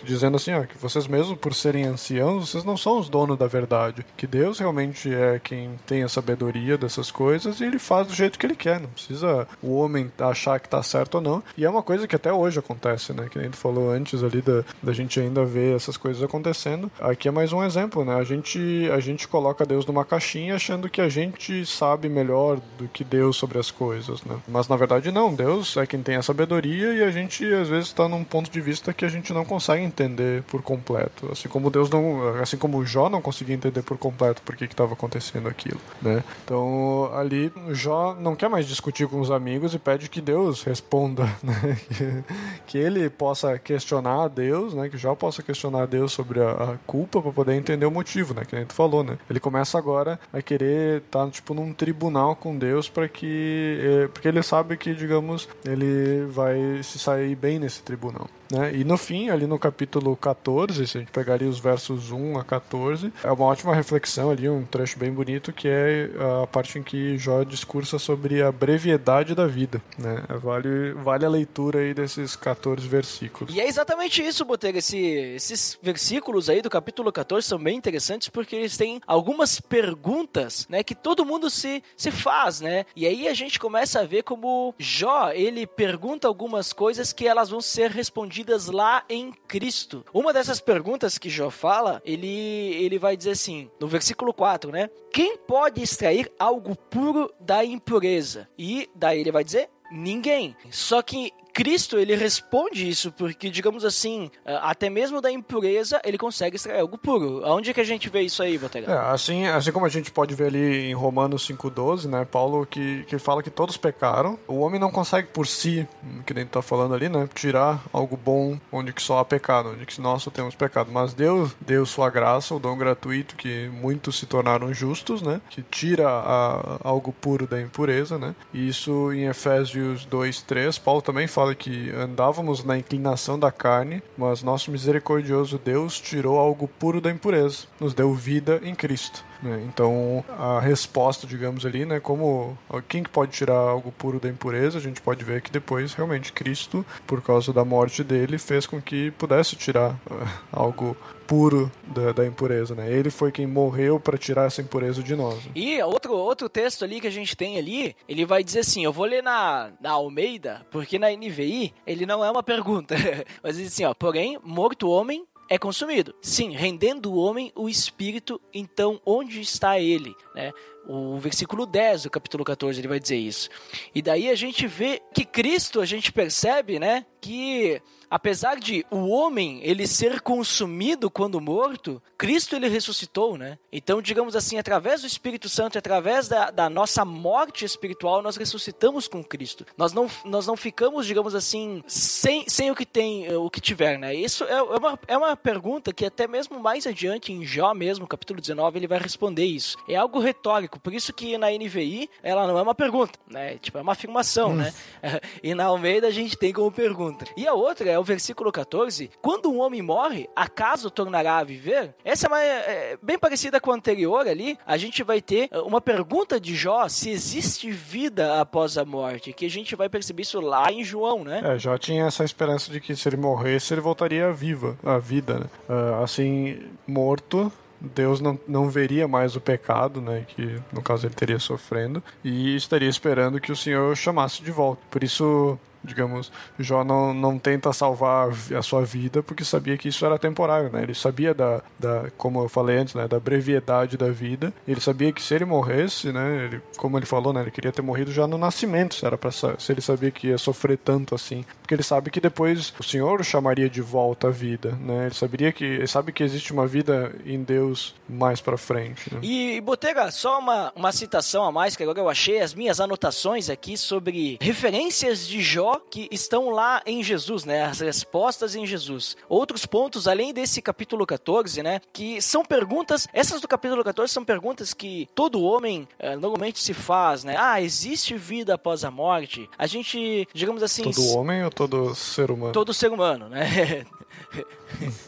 Dizendo assim, ó, que vocês mesmo por serem anciãos, vocês não são os donos da verdade, que Deus realmente é quem tem a sabedoria dessas coisas e ele faz do jeito que ele quer, não precisa o homem achar que tá certo ou não. E é uma coisa que até hoje acontece, né? Que a gente falou antes ali da, da gente ainda ver essas coisas acontecendo. Aqui é mais um exemplo, né? A gente a gente coloca Deus numa caixinha achando que a gente sabe melhor do que Deus sobre as coisas, né? Mas na verdade não, Deus é quem tem a sabedoria e a gente às vezes está num ponto de vista que a gente não consegue entender por completo, assim como Deus não, assim como Jó não conseguia entender por completo por que estava acontecendo aquilo, né? Então ali Jó não quer mais discutir com os amigos e pede que Deus responda, né? que, que ele possa questionar a Deus, né? Que Jó possa questionar a Deus sobre a, a culpa para poder entender o motivo, né? Que gente falou, né? Ele começa agora a querer estar tá, tipo num tribunal com Deus para que eh, porque ele sabe que digamos ele vai se sair bem nesse tribunal. Né? E no fim, ali no capítulo 14, se a gente pegaria os versos 1 a 14, é uma ótima reflexão ali, um trecho bem bonito, que é a parte em que Jó discursa sobre a brevidade da vida. Né? Vale, vale a leitura aí desses 14 versículos. E é exatamente isso, Botega. Esse, esses versículos aí do capítulo 14 são bem interessantes porque eles têm algumas perguntas né, que todo mundo se, se faz, né? E aí a gente começa a ver como Jó, ele pergunta algumas coisas que elas vão ser respondidas lá em Cristo. Uma dessas perguntas que Jó fala, ele, ele vai dizer assim, no versículo 4, né? Quem pode extrair algo puro da impureza? E daí ele vai dizer, ninguém. Só que Cristo, ele responde isso, porque, digamos assim, até mesmo da impureza, ele consegue extrair algo puro. Aonde é que a gente vê isso aí, Botega? É, assim, assim como a gente pode ver ali em Romanos 5,12, né, Paulo que, que fala que todos pecaram, o homem não consegue por si, que nem tá falando ali, né, tirar algo bom onde que só há pecado, onde que nós só temos pecado. Mas Deus deu sua graça, o dom gratuito, que muitos se tornaram justos, né, que tira a, algo puro da impureza, né, e isso em Efésios 2,3, Paulo também fala fala que andávamos na inclinação da carne, mas nosso misericordioso Deus tirou algo puro da impureza, nos deu vida em Cristo. Né? Então, a resposta, digamos ali, né, como quem que pode tirar algo puro da impureza, a gente pode ver que depois, realmente, Cristo, por causa da morte dele, fez com que pudesse tirar uh, algo puro da, da, impureza, né? Ele foi quem morreu para tirar essa impureza de nós. E outro, outro texto ali que a gente tem ali, ele vai dizer assim, eu vou ler na, na Almeida, porque na NVI ele não é uma pergunta, mas diz assim, ó, porém, morto homem é consumido. Sim, rendendo o homem o espírito, então onde está ele? Né? O versículo 10 do capítulo 14 ele vai dizer isso. E daí a gente vê que Cristo, a gente percebe, né, que apesar de o homem ele ser consumido quando morto, Cristo ele ressuscitou, né? Então, digamos assim, através do Espírito Santo, através da, da nossa morte espiritual, nós ressuscitamos com Cristo. Nós não, nós não ficamos, digamos assim, sem, sem o que tem, eh, o que tiver, né? Isso é, é, uma, é uma pergunta que até mesmo mais adiante, em Jó mesmo, capítulo 19, ele vai responder isso. É algo retórico, por isso que na NVI ela não é uma pergunta, né? Tipo, é uma afirmação, hum. né? E na Almeida a gente tem como pergunta. E a outra é o versículo 14, quando um homem morre, acaso tornará a viver? Essa é, uma, é bem parecida com a anterior ali. A gente vai ter uma pergunta de Jó se existe vida após a morte, que a gente vai perceber isso lá em João, né? É, Jó tinha essa esperança de que se ele morresse, ele voltaria viva, a vida, né? Uh, assim, morto, Deus não, não veria mais o pecado, né, que no caso ele teria sofrendo, e estaria esperando que o Senhor chamasse de volta. Por isso, digamos, Jó não, não tenta salvar a sua vida porque sabia que isso era temporário, né? Ele sabia da, da como eu falei antes, né, da brevidade da vida. Ele sabia que se ele morresse, né, ele, como ele falou, né, ele queria ter morrido já no nascimento, se era para se ele sabia que ia sofrer tanto assim, porque ele sabe que depois o Senhor o chamaria de volta à vida, né? Ele saberia que ele sabe que existe uma vida em Deus mais para frente. Né? E Botega, só uma, uma citação a mais que agora eu achei as minhas anotações aqui sobre referências de Jó que estão lá em Jesus, né? As respostas em Jesus. Outros pontos, além desse capítulo 14, né? Que são perguntas, essas do capítulo 14 são perguntas que todo homem eh, normalmente se faz, né? Ah, existe vida após a morte? A gente, digamos assim. Todo homem ou todo ser humano? Todo ser humano, né?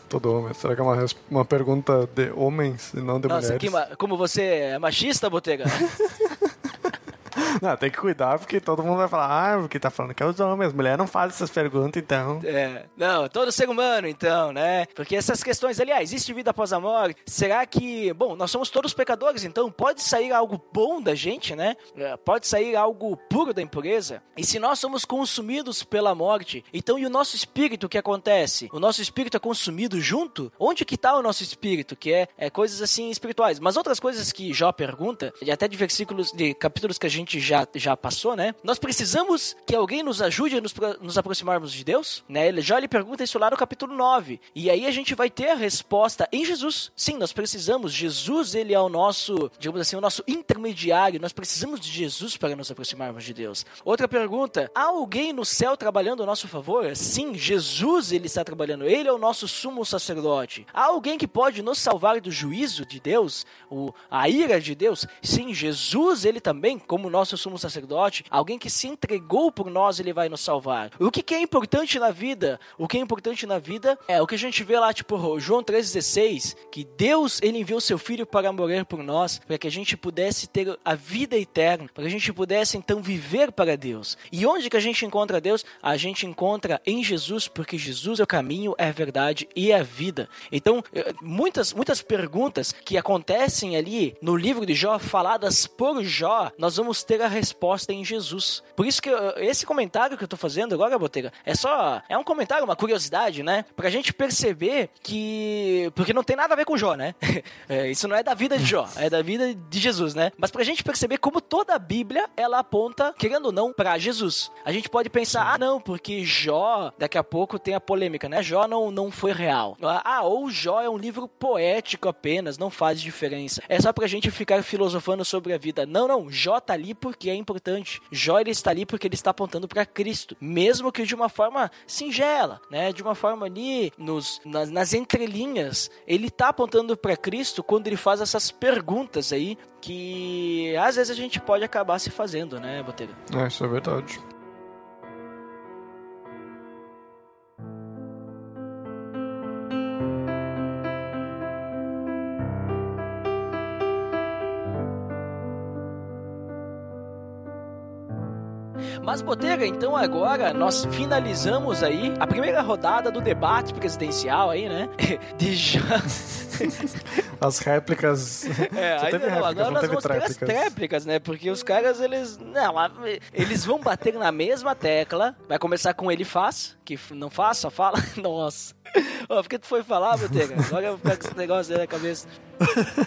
Todo homem. Será que é uma, uma pergunta de homens e não de Nossa, mulheres? Que, como você é machista, Botega? Não, tem que cuidar porque todo mundo vai falar, ah, porque tá falando que é os homens, mulher não faz essas perguntas, então. É, não, todo ser humano, então, né? Porque essas questões, aliás, existe vida após a morte? Será que, bom, nós somos todos pecadores, então pode sair algo bom da gente, né? É, pode sair algo puro da impureza? E se nós somos consumidos pela morte, então e o nosso espírito, o que acontece? O nosso espírito é consumido junto? Onde que tá o nosso espírito? Que é, é coisas assim espirituais. Mas outras coisas que Jó pergunta, e até de versículos, de capítulos que a gente já, já passou, né? Nós precisamos que alguém nos ajude a nos, nos aproximarmos de Deus, né? Ele já lhe pergunta isso lá no capítulo 9. E aí a gente vai ter a resposta em Jesus. Sim, nós precisamos. Jesus, ele é o nosso, digamos assim, o nosso intermediário. Nós precisamos de Jesus para nos aproximarmos de Deus. Outra pergunta: há alguém no céu trabalhando a nosso favor? Sim, Jesus, ele está trabalhando. Ele é o nosso sumo sacerdote. Há alguém que pode nos salvar do juízo de Deus, o, a ira de Deus? Sim, Jesus, ele também, como nosso nosso sumo sacerdote, alguém que se entregou por nós, ele vai nos salvar. O que, que é importante na vida? O que é importante na vida é o que a gente vê lá, tipo, João 3,16, que Deus, ele enviou seu filho para morrer por nós, para que a gente pudesse ter a vida eterna, para que a gente pudesse então viver para Deus. E onde que a gente encontra Deus? A gente encontra em Jesus, porque Jesus é o caminho, é a verdade e é a vida. Então, eh, muitas, muitas perguntas que acontecem ali no livro de Jó, faladas por Jó, nós vamos ter a resposta em Jesus. Por isso que esse comentário que eu tô fazendo agora, Botega, é só. É um comentário, uma curiosidade, né? Pra gente perceber que. Porque não tem nada a ver com Jó, né? É, isso não é da vida de Jó, é da vida de Jesus, né? Mas pra gente perceber como toda a Bíblia ela aponta, querendo ou não, pra Jesus. A gente pode pensar, ah, não, porque Jó, daqui a pouco tem a polêmica, né? Jó não, não foi real. Ah, ou Jó é um livro poético apenas, não faz diferença. É só pra gente ficar filosofando sobre a vida. Não, não, Jó tá ali porque é importante. Jó ele está ali porque ele está apontando para Cristo, mesmo que de uma forma singela, né? De uma forma ali nos nas, nas entrelinhas, ele está apontando para Cristo quando ele faz essas perguntas aí que às vezes a gente pode acabar se fazendo, né, Botega? É, isso é verdade. Mas, Botega, então agora nós finalizamos aí a primeira rodada do debate presidencial aí, né? De já... As réplicas. É, Só teve não, réplicas, agora não nós teve vamos ter as tréplicas. tréplicas, né? Porque os caras, eles. Não, eles vão bater na mesma tecla. Vai começar com ele faz, que não faz, só fala. Nossa. Ó, por que tu foi falar, Botega? Agora eu vou ficar com esse negócio aí na cabeça.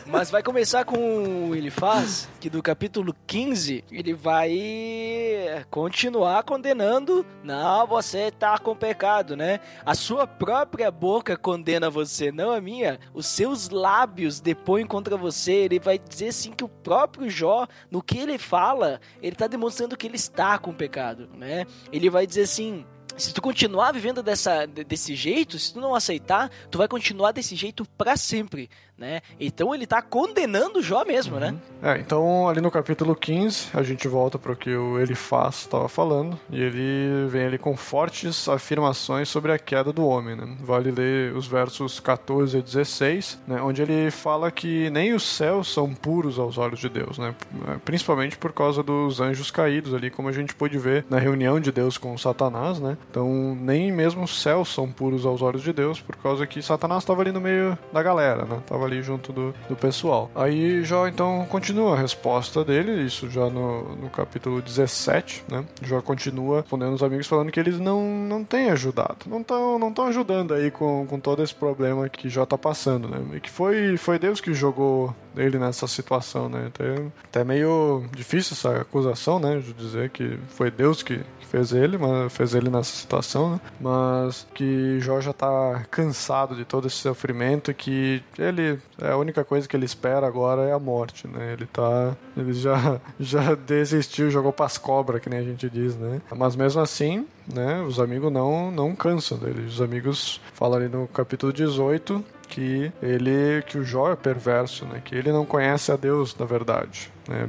Mas vai começar com ele faz, que do capítulo 15, ele vai continuar condenando. Não, você tá com pecado, né? A sua própria boca condena você, não a minha. Os seus lábios depõem contra você. Ele vai dizer assim que o próprio Jó, no que ele fala, ele tá demonstrando que ele está com pecado, né? Ele vai dizer assim. Se tu continuar vivendo dessa, de- desse jeito, se tu não aceitar, tu vai continuar desse jeito pra sempre, né? Então ele tá condenando Jó mesmo, né? É, então ali no capítulo 15, a gente volta para o que o Elifaz estava falando, e ele vem ali com fortes afirmações sobre a queda do homem, né? Vale ler os versos 14 a 16, né? Onde ele fala que nem os céus são puros aos olhos de Deus, né? Principalmente por causa dos anjos caídos ali, como a gente pôde ver na reunião de Deus com Satanás, né? Então, nem mesmo os céus são puros aos olhos de Deus, por causa que Satanás estava ali no meio da galera, né? Tava ali junto do, do pessoal. Aí Jó então continua a resposta dele, isso já no, no capítulo 17, né? Jó continua respondendo os amigos falando que eles não, não têm ajudado, não estão não tão ajudando aí com, com todo esse problema que Jó tá passando, né? E que foi, foi Deus que jogou ele nessa situação, né? Até, até meio difícil essa acusação, né? De dizer que foi Deus que, fez ele, mas fez ele nessa situação, né? Mas que Jó já tá cansado de todo esse sofrimento e que ele é a única coisa que ele espera agora é a morte, né? Ele tá ele já já desistiu, jogou pras cobras, que nem a gente diz, né? Mas mesmo assim, né, os amigos não não cansam dele. Os amigos falam ali no capítulo 18 que ele que o Jó é perverso, né? Que ele não conhece a Deus, na verdade. Né?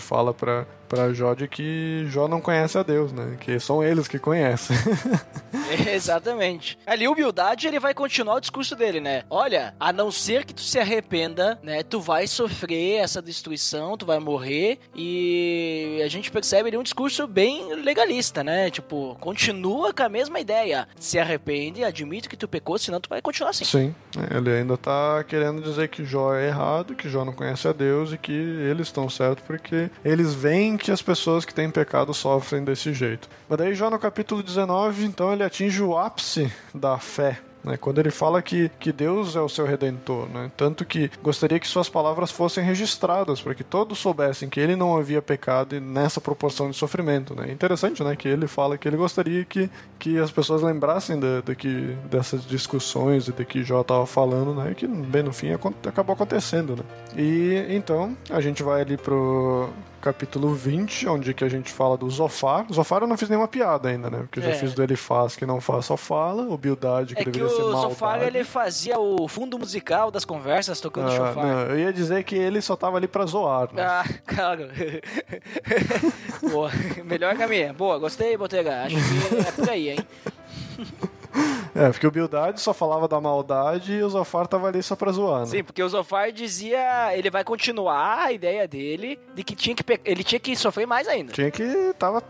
Fala para para Jó de que Jó não conhece a Deus, né? Que são eles que conhecem. Exatamente. Ali o Bildade, ele vai continuar o discurso dele, né? Olha, a não ser que tu se arrependa, né? Tu vai sofrer essa destruição, tu vai morrer. E a gente percebe ali um discurso bem legalista, né? Tipo, continua com a mesma ideia. Se arrepende, admite que tu pecou, senão tu vai continuar assim. Sim, ele ainda tá querendo dizer que Jó é errado, que Jó não conhece a Deus e que eles estão certos porque eles veem que as pessoas que têm pecado sofrem desse jeito. Mas daí Jó no capítulo 19, então ele atinge o ápice da fé. Né, quando ele fala que, que Deus é o seu redentor, né, tanto que gostaria que suas palavras fossem registradas para que todos soubessem que ele não havia pecado nessa proporção de sofrimento. Né. Interessante, né, que ele fala que ele gostaria que, que as pessoas lembrassem de, de que, dessas discussões e de que Jó estava falando, né, que bem no fim acabou acontecendo. Né. E então a gente vai ali pro capítulo 20, onde que a gente fala do Zofar. Zofar eu não fiz nenhuma piada ainda, né? Porque eu já É. fiz do ele faz que não faz só fala, o Bildade que É que deveria ser o maldade. Sofar, ele fazia o fundo musical das conversas tocando Ah, chofar. não, eu ia dizer que ele só tava ali pra zoar, né? Ah, claro. Boa. Melhor que a minha. Boa, gostei, Botega. Acho que é por aí, hein? É, porque o Bildade só falava da maldade e o Zofar tava ali só pra zoar, né? Sim, porque o Zofar dizia, ele vai continuar a ideia dele de que tinha que pe- ele tinha que sofrer mais ainda. Tinha que. Tava.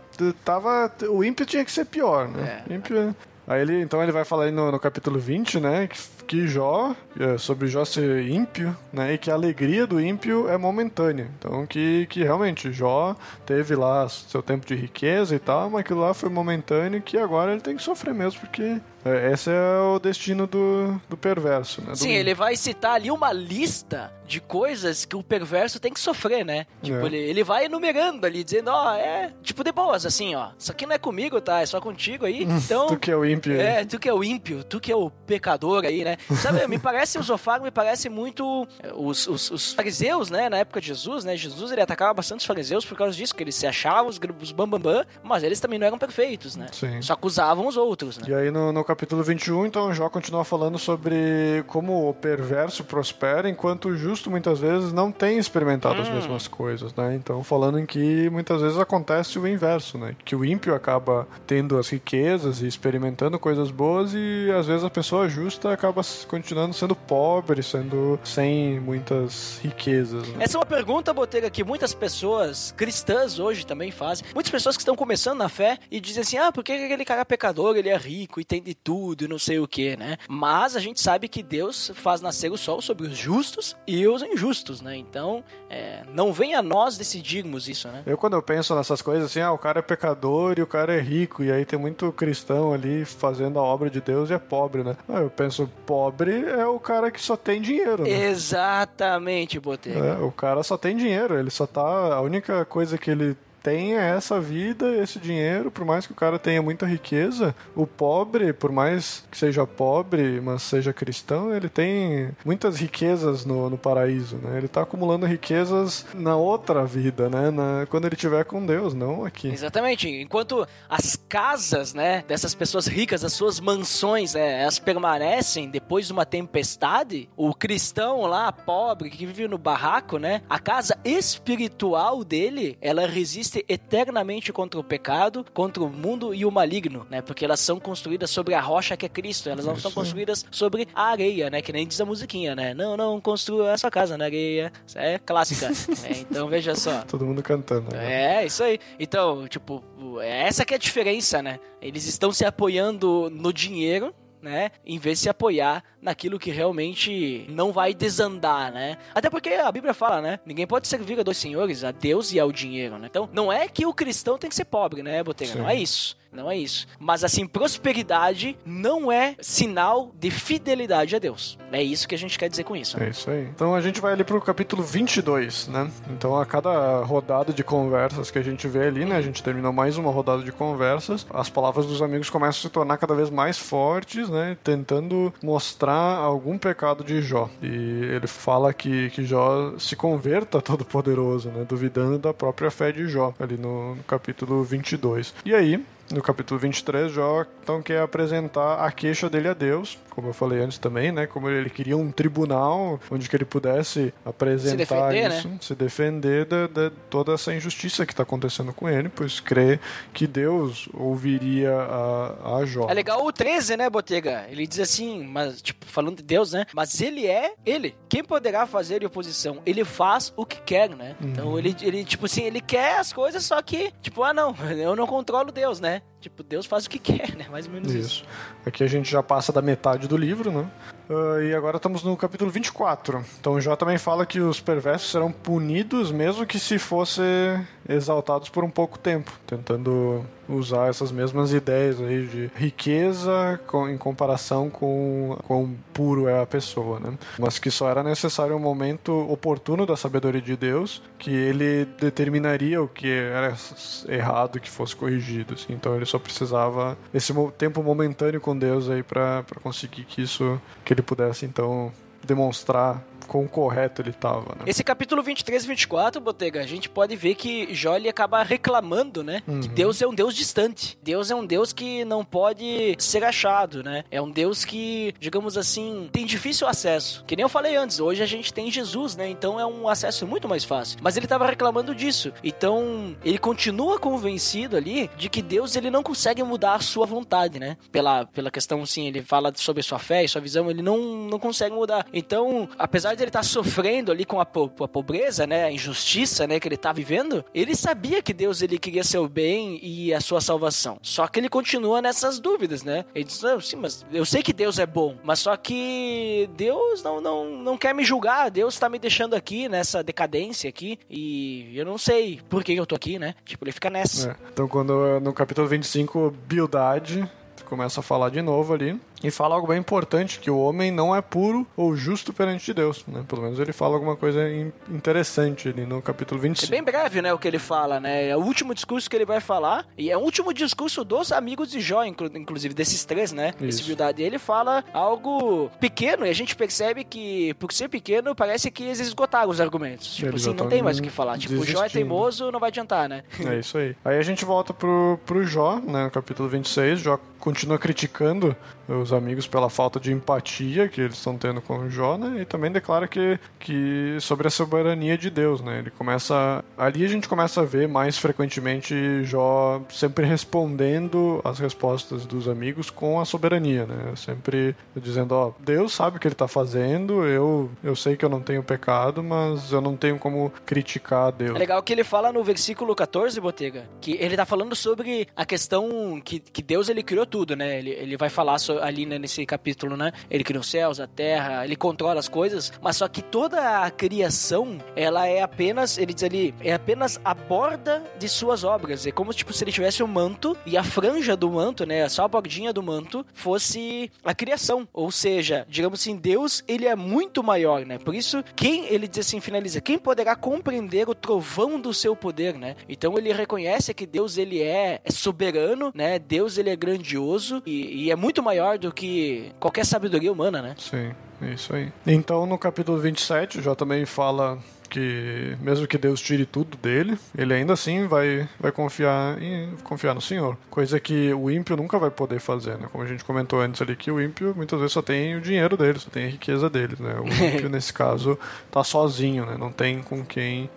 tava o ímpio tinha que ser pior, né? É. Ímpio. Aí ele, então ele vai falar aí no, no capítulo 20, né, que, que Jó, é, sobre Jó ser ímpio, né, e que a alegria do ímpio é momentânea. Então que, que realmente Jó teve lá seu tempo de riqueza e tal, mas aquilo lá foi momentâneo que agora ele tem que sofrer mesmo, porque é, esse é o destino do, do perverso, né? do Sim, ímpio. ele vai citar ali uma lista de coisas que o perverso tem que sofrer, né? Tipo, É. ele, ele vai enumerando ali, dizendo, ó, é, tipo, de boas, assim, ó. Isso aqui não é comigo, tá? É só contigo aí. Então. Tu que é o ímpio. É, tu que é o ímpio, tu que é o pecador aí, né? Sabe, me parece, o Zofar me parece muito eh, os, os, os fariseus, né? Na época de Jesus, né? Jesus, ele atacava bastante os fariseus por causa disso, que eles se achavam os, os bambambam, mas eles também não eram perfeitos, né? Sim. Só acusavam os outros, né? E aí no, no capítulo 21, então, Jó continua falando sobre como o perverso prospera, enquanto o justo muitas vezes não tem experimentado as mesmas coisas, né? Então, falando em que muitas vezes acontece o inverso, né? Que o ímpio acaba tendo as riquezas e experimentando coisas boas e às vezes a pessoa justa acaba continuando sendo pobre, sendo sem muitas riquezas. né? Essa é uma pergunta, Botega, que muitas pessoas cristãs hoje também fazem. Muitas pessoas que estão começando na fé e dizem assim: ah, por que aquele cara é pecador, ele é rico e tem de tudo e não sei o que, né? Mas a gente sabe que Deus faz nascer o sol sobre os justos e os injustos, né? Então, é, não vem a nós decidirmos isso, né? Eu, quando eu penso nessas coisas assim, ah, o cara é pecador e o cara é rico, e aí tem muito cristão ali fazendo a obra de Deus e é pobre, né? Ah, eu penso, pobre é o cara que só tem dinheiro, né? Exatamente, Botega. É, o cara só tem dinheiro, ele só tá. A única coisa que ele é essa vida, esse dinheiro, por mais que o cara tenha muita riqueza, o pobre, por mais que seja pobre, mas seja cristão, ele tem muitas riquezas no, no paraíso, né? Ele tá acumulando riquezas na outra vida, né? Na, quando ele tiver com Deus, não aqui. Exatamente. Enquanto as casas, né, dessas pessoas ricas, as suas mansões, né, elas permanecem depois de uma tempestade, o cristão lá, pobre, que vive no barraco, né, a casa espiritual dele, ela resiste eternamente contra o pecado, contra o mundo e o maligno, né, porque elas são construídas sobre a rocha que é Cristo, elas não Isso são construídas sobre a areia, né, que nem diz a musiquinha, né, não, não construa a sua casa na areia, Isso é clássica, né, então veja só. Todo mundo cantando. né? É, isso aí. Então, tipo, essa que é a diferença, né? Eles estão se apoiando no dinheiro, né? Em vez de se apoiar naquilo que realmente não vai desandar, né? Até porque a Bíblia fala, né? Ninguém pode servir a dois senhores, a Deus e ao dinheiro, né? Então, não é que o cristão tem que ser pobre, né, Botega? Não é isso. Não é isso. Mas assim, prosperidade não é sinal de fidelidade a Deus. É isso que a gente quer dizer com isso. né? É isso aí. Então a gente vai ali pro capítulo 22, né? Então a cada rodada de conversas que a gente vê ali, né? A gente terminou mais uma rodada de conversas. As palavras dos amigos começam a se tornar cada vez mais fortes, né? Tentando mostrar algum pecado de Jó. E ele fala que, que Jó se converta a Todo-Poderoso, né? Duvidando da própria fé de Jó, ali no, no capítulo 22. E aí, no capítulo 23, Jó então quer apresentar a queixa dele a Deus, como eu falei antes também, né? Como ele queria um tribunal onde que ele pudesse apresentar defender, isso, se defender de, de toda essa injustiça que está acontecendo com ele, pois crê que Deus ouviria a, a Jó. É legal o 13, né, Botega? Ele diz assim, mas, tipo, falando de Deus, né? Mas ele é ele. Quem poderá fazer oposição? Ele faz o que quer, né? Então ele, ele, tipo assim, ele quer as coisas, só que, tipo, ah, não, eu não controlo Deus, né? Tipo, Deus faz o que quer, né? Mais ou menos isso. Isso. Aqui a gente já passa da metade do livro, né? Ah, e agora estamos no capítulo 24. Então Jó também fala que os perversos serão punidos mesmo que se fossem exaltados por um pouco tempo, tentando usar essas mesmas ideias aí de riqueza com- em comparação com quão puro é a pessoa, né? Mas que só era necessário um momento oportuno da sabedoria de Deus, que ele determinaria o que era errado que fosse corrigido. assim. Então ele só precisava esse tempo momentâneo com Deus aí para conseguir que isso que ele pudesse então demonstrar quão correto ele estava. Né? Esse capítulo 23 e 24, Botega, a gente pode ver que Jó ele acaba reclamando, né? Que Deus é um Deus distante. Deus é um Deus que não pode ser achado, né? É um Deus que, digamos assim, tem difícil acesso. Que nem eu falei antes, hoje a gente tem Jesus, né? Então é um acesso muito mais fácil. Mas ele tava reclamando disso. Então, ele continua convencido ali de que Deus ele não consegue mudar a sua vontade, né? Pela, pela questão, assim, ele fala sobre sua fé e sua visão, ele não, não consegue mudar. Então, apesar de ele estar sofrendo ali com a, po- a pobreza, né, a injustiça, né, que ele tá vivendo, ele sabia que Deus ele queria seu bem e a sua salvação. Só que ele continua nessas dúvidas, né? Ele diz: "Não, sim, mas eu sei que Deus é bom, mas só que Deus não não, não quer me julgar, Deus tá me deixando aqui nessa decadência aqui e eu não sei por que eu tô aqui, né? Tipo, ele fica nessa. É. Então, quando no capítulo 25, Bildade começa a falar de novo ali e fala algo bem importante, que o homem não é puro ou justo perante Deus, né? Pelo menos ele fala alguma coisa in- interessante ali no capítulo É 25. bem breve, né, o que ele fala, né? É o último discurso que ele vai falar. E é o último discurso dos amigos de Jó, inclu- inclusive desses três, né? Esse. Bildad. Ele fala algo pequeno, e a gente percebe que, por ser pequeno, parece que eles esgotaram os argumentos. Tipo Eles assim, não tem mais o que falar. Tipo, o Jó é desistindo. teimoso, não vai adiantar, né? É isso aí. Aí a gente volta pro, pro Jó, né, no capítulo 26. Jó continua criticando os amigos pela falta de empatia que eles estão tendo com Jó, né? E também declara que, que sobre a soberania de Deus, né? Ele começa ali a gente começa a ver mais frequentemente Jó sempre respondendo as respostas dos amigos com a soberania, né? Sempre dizendo, ó, Deus sabe o que ele está fazendo, eu eu sei que eu não tenho pecado, mas eu não tenho como criticar Deus. É legal que ele fala no versículo 14, Botega, que ele tá falando sobre a questão que, que Deus ele criou tudo, né? Ele, ele vai falar so, ali né, nesse capítulo, né? Ele criou os céus, a terra, ele controla as coisas, mas só que toda a criação, ela é apenas, ele diz ali, é apenas a borda de suas obras. É como tipo se ele tivesse um manto e a franja do manto, né? Só a bordinha do manto fosse a criação. Ou seja, digamos assim, Deus, ele é muito maior, né? Por isso, quem, ele diz assim, finaliza, quem poderá compreender o trovão do seu poder, né? Então ele reconhece que Deus, ele é, é soberano, né? Deus, ele é grandioso e, e é muito maior do que qualquer sabedoria humana, né? Sim, é isso aí. Então, no capítulo 27, já também fala que mesmo que Deus tire tudo dele, ele ainda assim vai, vai confiar em confiar no Senhor. Coisa que o ímpio nunca vai poder fazer, né? Como a gente comentou antes ali, que o ímpio muitas vezes só tem o dinheiro dele, só tem a riqueza dele, né? O ímpio, nesse caso, tá sozinho, né? Não tem com quem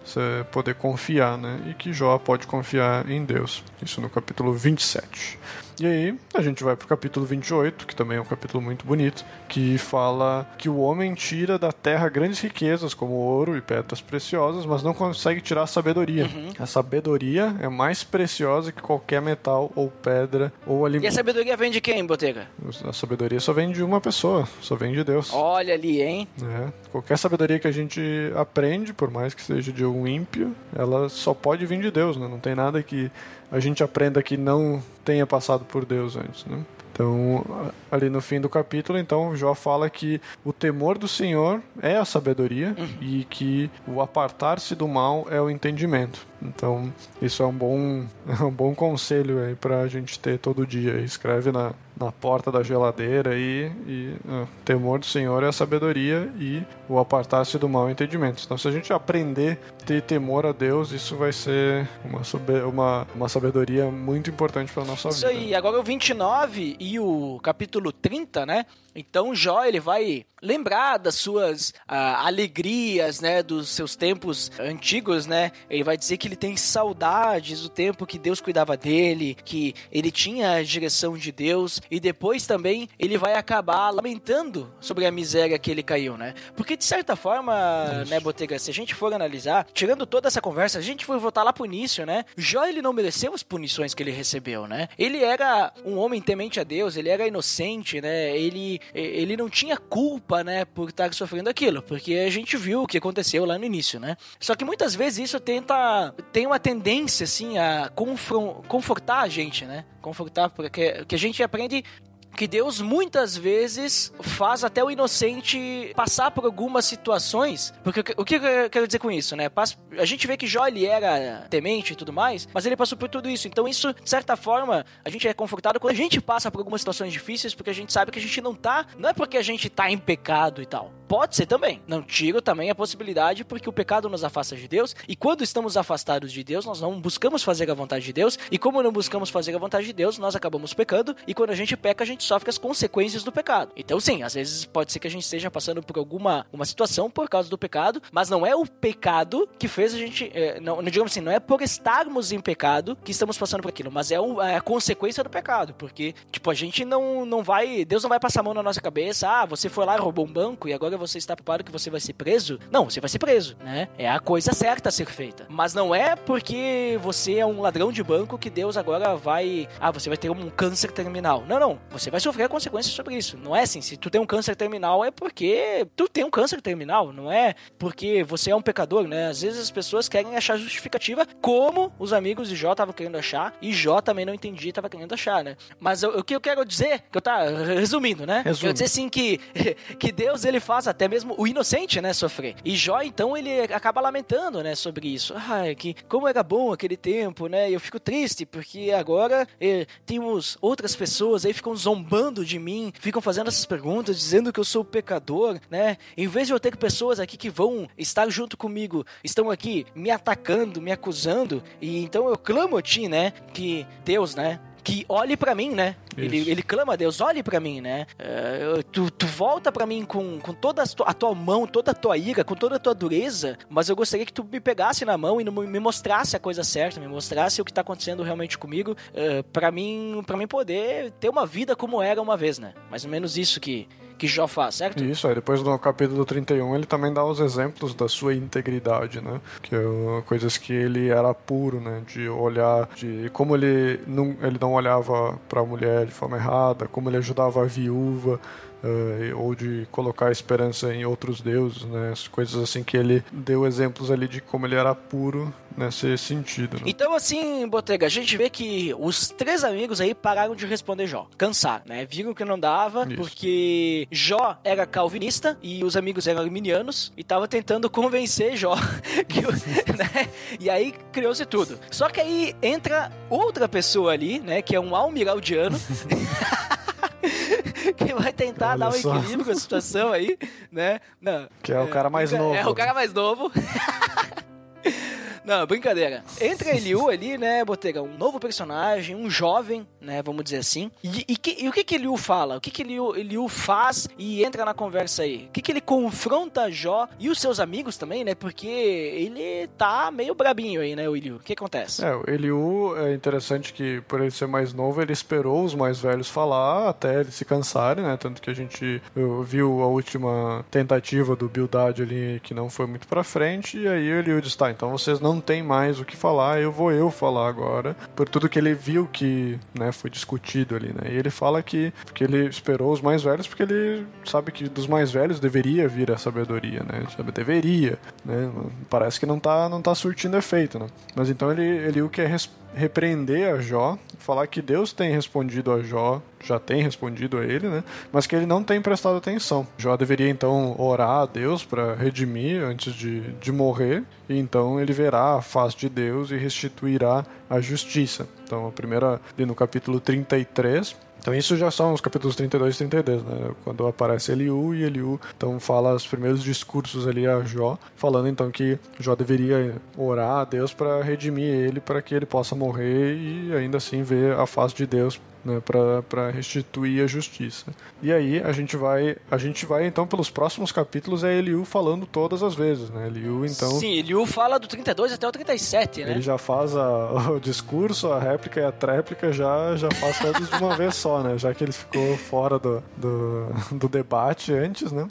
poder confiar, né? E que Jó pode confiar em Deus. Isso no capítulo 27. E aí, a gente vai pro capítulo 28, que também é um capítulo muito bonito, que fala que o homem tira da terra grandes riquezas, como ouro e pedras preciosas, mas não consegue tirar a sabedoria. Uhum. A sabedoria é mais preciosa que qualquer metal ou pedra ou E a alimento. sabedoria vem de quem, Botega? A sabedoria só vem de uma pessoa, só vem de Deus. Olha ali, hein? É, qualquer sabedoria que a gente aprende, por mais que seja de um ímpio, ela só pode vir de Deus, né? Não tem nada que a gente aprenda que não tenha passado por Deus antes, né? Então, a- ali no fim do capítulo, então, Jó fala que o temor do Senhor é a sabedoria e que o apartar-se do mal é o entendimento. Então, isso é um bom, é um bom conselho aí pra gente ter todo dia. Escreve na, na porta da geladeira aí, e ah, temor do Senhor é a sabedoria e o apartar-se do mal o entendimento. Então, se a gente aprender a ter temor a Deus, isso vai ser uma, uma, uma sabedoria muito importante para nossa Isso vida. aí, agora o 29 e o capítulo 30, né? Então Jó, ele vai lembrar das suas ah, alegrias, né? Dos seus tempos antigos, né? Ele vai dizer que ele tem saudades do tempo que Deus cuidava dele, que ele tinha a direção de Deus, e depois também ele vai acabar lamentando sobre a miséria que ele caiu, né? Porque de certa forma, né, Botega, se a gente for analisar, tirando toda essa conversa, a gente for voltar lá pro início, né? Jó, ele não mereceu as punições que ele recebeu, né? Ele era um homem temente a Deus, ele era inocente, né? Ele, ele não tinha culpa, né, por estar sofrendo aquilo, porque a gente viu o que aconteceu lá no início, né? Só que muitas vezes isso tenta tem uma tendência assim a confortar a gente, né? Confortar porque que a gente aprende que Deus muitas vezes faz até o inocente passar por algumas situações. Porque o que- eu quero dizer com isso, né? A gente vê que Jó ele era temente e tudo mais, mas ele passou por tudo isso. Então, isso, de certa forma, a gente é confortado quando a gente passa por algumas situações difíceis, porque a gente sabe que a gente não tá. Não é porque a gente tá em pecado e tal. Pode ser também. Não tiro também a possibilidade, porque o pecado nos afasta de Deus. E quando estamos afastados de Deus, nós não buscamos fazer a vontade de Deus. E como não buscamos fazer a vontade de Deus, nós acabamos pecando. E quando a gente peca, a gente sofre as consequências do pecado. Então, sim, às vezes pode ser que a gente esteja passando por alguma uma situação por causa do pecado, mas não é o pecado que fez a gente. é, não, digamos assim, não é por estarmos em pecado que estamos passando por aquilo, mas é, o- é a consequência do pecado. Porque, tipo, a gente não, não vai. Deus não vai passar a mão na nossa cabeça. Ah, você foi lá e roubou um banco e agora você está preparado que você vai ser preso. Não, você vai ser preso, né? É a coisa certa a ser feita. Mas não é porque você é um ladrão de banco que Deus agora vai. Ah, você vai ter um câncer terminal. Não, não. Você vai sofrer consequências sobre isso. Não é assim. Se tu tem um câncer terminal, é porque tu tem um câncer terminal. Não é porque você é um pecador, né? Às vezes as pessoas querem achar justificativa, como os amigos de Jó estavam querendo achar, e Jó também não entendia e estava querendo achar, né? Mas o, que eu quero dizer, que eu tá resumindo, né? Resume. Quero dizer assim que, que Deus ele faz até mesmo o inocente, né, sofrer. E Jó, então, ele acaba lamentando, né, sobre isso. Ai, que como era bom aquele tempo, né? Eu fico triste porque agora eh, temos outras pessoas aí ficam zombando de mim, ficam fazendo essas perguntas, dizendo que eu sou pecador, né? Em vez de eu ter pessoas aqui que vão estar junto comigo, estão aqui me atacando, me acusando, e então eu clamo a ti, né, que Deus, né, que olhe pra mim, né? Ele, ele clama a Deus, olhe pra mim, né? Eu- tu, tu volta pra mim com, com toda a tua, a tua mão, toda a tua ira, com toda a tua dureza, mas eu gostaria que tu me pegasse na mão e não me mostrasse a coisa certa, me mostrasse o que tá acontecendo realmente comigo, é, pra mim para mim poder ter uma vida como era uma vez, né? Mais ou menos isso que, que Jó faz, certo? Isso, aí depois no capítulo 31 ele também dá os exemplos da sua integridade, né? Que é coisas que ele era puro, né? De olhar, de como ele não, ele não olhava para a mulher de forma errada, como ele ajudava a viúva, uh, ou de colocar esperança em outros deuses, né? As coisas assim que ele deu exemplos ali de como ele era puro nesse sentido, né? Então, assim, Botega, a gente vê que os três amigos aí pararam de responder Jó. Cansaram, né? Viram que não dava, Isso. porque Jó era calvinista e os amigos eram arminianos e tava tentando convencer Jó. que né? E aí criou-se tudo. Só que aí entra outra pessoa ali, né? Que é um almiraldiano. que vai tentar Olha dar um só. equilíbrio com a situação aí, né? Não, Que é o cara mais novo. É o cara mais novo. Não, brincadeira. Entra Eliú ali, né, Botega? Um novo personagem, um jovem, né, vamos dizer assim. E, e que- e o que que Eliú fala? O que que Eliú, Eliú faz e entra na conversa aí? O que que ele confronta Jó e os seus amigos também, né? Porque ele tá meio brabinho aí, né, o Eliú. O que acontece? É, o Eliú é interessante que, por ele ser mais novo, ele esperou os mais velhos falar até eles se cansarem, né? Tanto que a gente viu a última tentativa do Bildad ali que não foi muito pra frente, e aí o Eliú disse: tá, então vocês não têm mais o que falar, eu vou eu falar agora, por tudo que ele viu que né, foi discutido ali, né? E ele fala que, que ele esperou os mais velhos porque ele sabe que dos mais velhos deveria vir a sabedoria, né? Sabe, deveria, né? Parece que não tá, não tá surtindo efeito, né? Mas então ele, ele o quer res- repreender a Jó, falar que Deus tem respondido a Jó, já tem respondido a ele, né? Mas que ele não tem prestado atenção. Jó deveria então orar a Deus para redimir antes de, de morrer, e então ele verá a face de Deus e restituirá a justiça. Então, a primeira, no capítulo 33, então isso já são os capítulos 32 e 33, né? Quando aparece Eliú e Eliú então fala os primeiros discursos ali a Jó, falando então que Jó deveria orar a Deus para redimir ele, para que ele possa morrer e ainda assim ver a face de Deus né, para restituir a justiça. E aí a gente vai a gente vai então pelos próximos capítulos é Eliú falando todas as vezes, né? Eliú então Sim, Eliú fala do 32 até o 37, né? ele já faz a- o discurso, a réplica e a tréplica, já, já faz todos de uma vez só, né? Já que ele ficou fora do, do, do debate antes, né?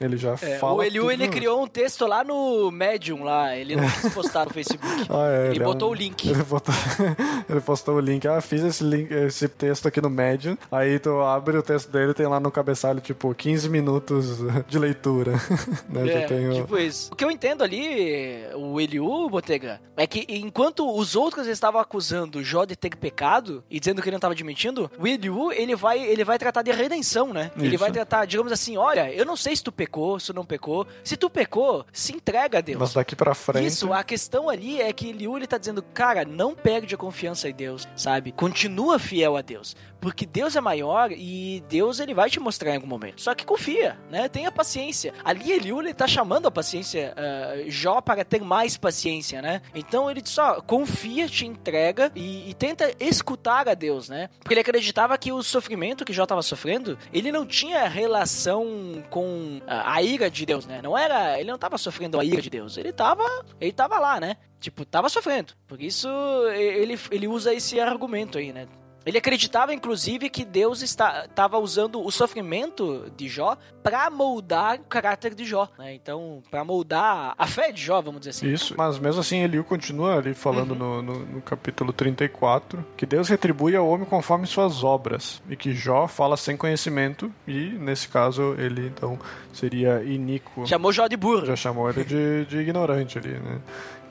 Ele já É, fala. o Eliú, tudo ele uma criou um texto lá no Medium, lá. Ele não quis postar no Facebook. Ah, é, ele ele é botou um- o link. Ele, botou, ele postou o link. Ah, fiz esse, link, esse texto aqui no Medium. Aí tu abre o texto dele tem lá no cabeçalho, tipo, 15 minutos de leitura. né? É, Já tem o- tipo isso. O que eu entendo ali, o Eliú, Botega, é que enquanto os outros estavam acusando o Jó de ter pecado e dizendo que ele não estava admitindo, o Eliú, ele vai, ele vai tratar de redenção, né? Ele Isso. vai tratar, digamos assim, olha, eu não sei se tu pecou, se tu não pecou. Se tu pecou, se entrega a Deus. Mas daqui pra frente. Isso, a questão ali é que Eliú ele tá dizendo, cara, não perde a confiança em Deus, sabe? Continua fiel a Deus, porque Deus é maior e Deus ele vai te mostrar em algum momento. Só que confia, né? Tenha paciência. Ali Eliú ele tá chamando a paciência ah, Jó para ter mais paciência, né? Então ele só, confia, te entrega e, e tenta escutar a Deus, né? Porque ele acreditava que o sofrimento que Jó tava sofrendo, ele não tinha relação com a, a ira de Deus, né? Não era, ele não tava sofrendo a ira de Deus, ele tava, ele tava lá, né? Tipo, tava sofrendo. Por isso ele, ele usa esse argumento aí, né? Ele acreditava, inclusive, que Deus estava usando o sofrimento de Jó para moldar o caráter de Jó, né? Então, para moldar a fé de Jó, vamos dizer assim. Isso, mas mesmo assim Eliú continua ali Uhum. falando no, no, no capítulo 34 que Deus retribui ao homem conforme suas obras e que Jó fala sem conhecimento e nesse caso ele então seria iníquo. Chamou Jó de burro. Já chamou ele de, de ignorante ali, né?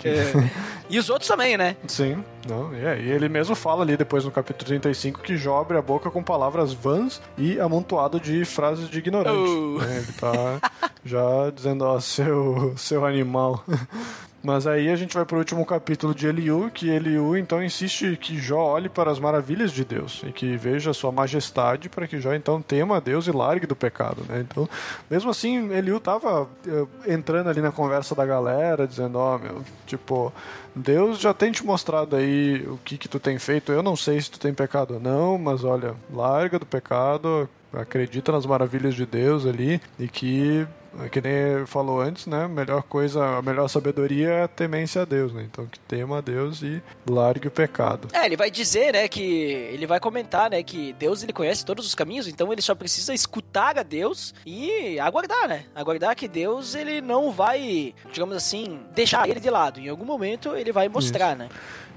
É. E os outros também, né? Sim, não, e aí ele mesmo fala ali depois no capítulo 35 que Jó abre a boca com palavras vãs e amontoado de frases de ignorante. Oh. né? Ele tá já dizendo, ó, seu, seu animal. Mas aí a gente vai pro último capítulo de Eliú, que Eliú então insiste que Jó olhe para as maravilhas de Deus e que veja sua majestade para que Jó então tema a Deus e largue do pecado, né? Então, mesmo assim, Eliú tava eh, entrando ali na conversa da galera, dizendo, ó, oh, meu, tipo, Deus já tem te mostrado aí o que que tu tem feito. Eu não sei se tu tem pecado ou não, mas olha, larga do pecado, acredita nas maravilhas de Deus ali e que que nem falou antes, né? A melhor coisa, a melhor sabedoria é a temência a Deus, né? Então que tema a Deus e largue o pecado. É, ele vai dizer, né, que ele vai comentar, né, que Deus ele conhece todos os caminhos, então ele só precisa escutar a Deus e aguardar, né? Aguardar que Deus ele não vai, digamos assim, deixar ele de lado. Em algum momento ele vai mostrar, Isso. né?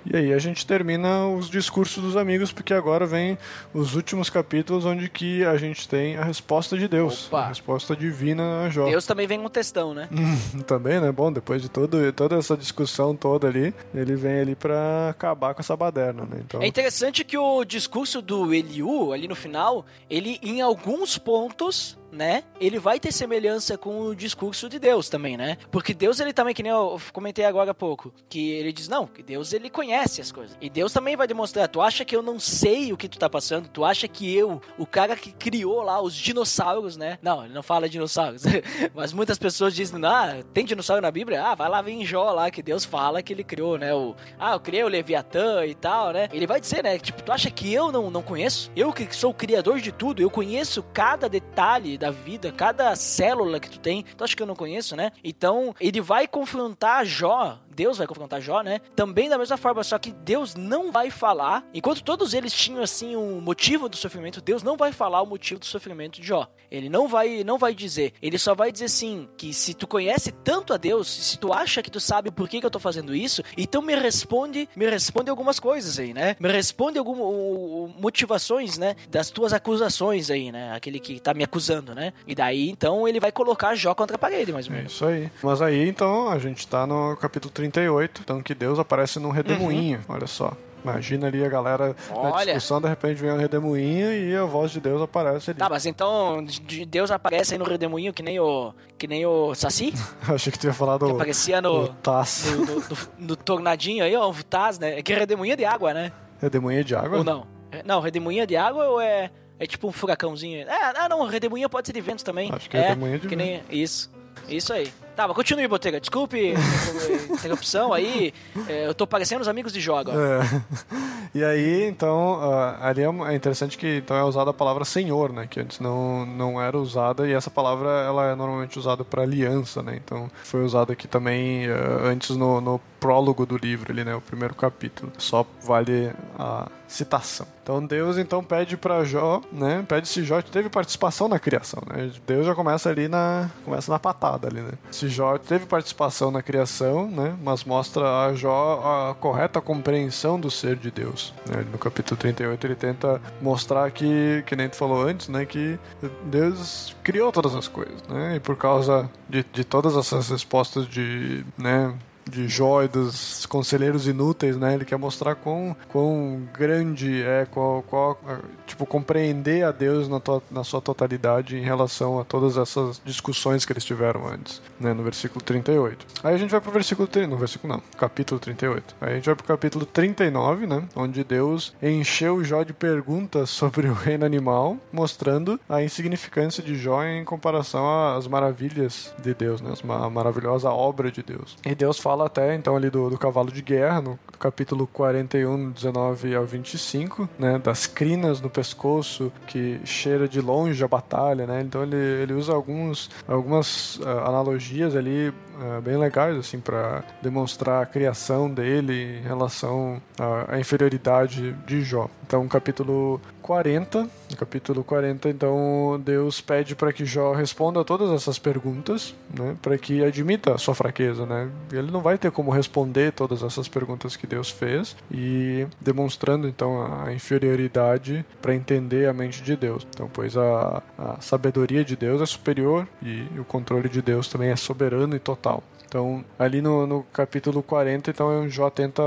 E aí a gente termina os discursos dos amigos, porque agora vem os últimos capítulos onde que a gente tem a resposta de Deus, Opa. a resposta divina a Jó. Deus também vem com um textão, né? também, né? Bom, depois de todo, toda essa discussão toda ali, ele vem ali para acabar com essa baderna, né? Então... É interessante que o discurso do Eliú, ali no final, ele em alguns pontos né? Ele vai ter semelhança com o discurso de Deus também, né? Porque Deus, ele também, que nem eu comentei agora há pouco, que ele diz, não, que Deus, ele conhece as coisas. E Deus também vai demonstrar, tu acha que eu não sei o que tu tá passando? Tu acha que eu, o cara que criou lá os dinossauros, né? Não, ele não fala dinossauros. Mas muitas pessoas dizem, ah, tem dinossauro na Bíblia? Ah, vai lá ver em Jó lá, que Deus fala que ele criou, né? O, ah, eu criei o Leviatã e tal, né? Ele vai dizer, né? Tipo, tu acha que eu não, não conheço? Eu que sou o criador de tudo, eu conheço cada detalhe da vida, cada célula que tu tem. Tu acha que eu não conheço, né? Então, ele vai confrontar Jó Deus vai confrontar Jó, né? Também da mesma forma, só que Deus não vai falar, enquanto todos eles tinham assim um motivo do sofrimento, Deus não vai falar o motivo do sofrimento de Jó. Ele não vai, não vai dizer. Ele só vai dizer assim que se tu conhece tanto a Deus, se tu acha que tu sabe por que, que eu tô fazendo isso, então me responde, me responde algumas coisas aí, né? Me responde algumas motivações, né, das tuas acusações aí, né? Aquele que tá me acusando, né? E daí então ele vai colocar Jó contra a parede, mais ou menos. É isso aí. Mas aí então a gente tá no capítulo 38, então que Deus aparece num redemoinho, uhum. olha só. Imagina ali a galera Olha. na discussão, de repente vem um redemoinho e a voz de Deus aparece ali. Tá, mas então Deus aparece aí no redemoinho que nem o que nem o Saci? Achei que tu ia falar do que aparecia no Taz. No, no, tornadinho aí, ó, o Taz, né? É que é redemoinho de água, né? Redemoinho de água? Ou não? É, não, redemoinho de água ou é é tipo um furacãozinho? É, ah, não, redemoinho pode ser de vento também. Acho que é, redemoinho de que vento. nem isso. Isso aí. Tá, mas continue, Botega. Desculpe interrupção aí. É, eu tô parecendo os amigos de jogo. É. E aí, então, uh, ali é, é interessante que então é usada a palavra senhor, né? Que antes não, não era usada e essa palavra ela é normalmente usada para aliança, né? Então foi usada aqui também uh, antes no, no prólogo do livro, ali, né? O primeiro capítulo. Só vale a citação. Então Deus então pede para Jó, né? Pede se Jó teve participação na criação, né? Deus já começa ali na começa na patada ali, né? Se Jó teve participação na criação, né? Mas mostra a Jó a correta compreensão do ser de Deus. Né? No capítulo 38 ele tenta mostrar que, que nem tu falou antes, né? Que Deus criou todas as coisas, né? E por causa de, de todas essas respostas de, né? De Jó e dos conselheiros inúteis, né? Ele quer mostrar quão, quão grande é, qual, qual, tipo, compreender a Deus na, to, na sua totalidade em relação a todas essas discussões que eles tiveram antes, né? No versículo 38. Aí a gente vai pro versículo, no versículo não, capítulo 38. Aí a gente vai pro capítulo 39, né? Onde Deus encheu Jó de perguntas sobre o reino animal, mostrando a insignificância de Jó em comparação às maravilhas de Deus, né? A maravilhosa obra de Deus. E Deus fala fala até então ali do, do cavalo de guerra, no capítulo 41, 19 ao 25, né? Das crinas no pescoço que cheira de longe a batalha, né? Então ele, ele usa alguns, algumas uh, analogias ali uh, bem legais, assim, para demonstrar a criação dele em relação à, à inferioridade de Jó. Então, capítulo 40, no capítulo 40, então Deus pede para que Jó responda a todas essas perguntas, né, para que admita a sua fraqueza, né? Ele não vai ter como responder todas essas perguntas que Deus fez e demonstrando então a inferioridade para entender a mente de Deus. Então, pois a, a sabedoria de Deus é superior e o controle de Deus também é soberano e total. Então, ali no, no capítulo 40, então Jó tenta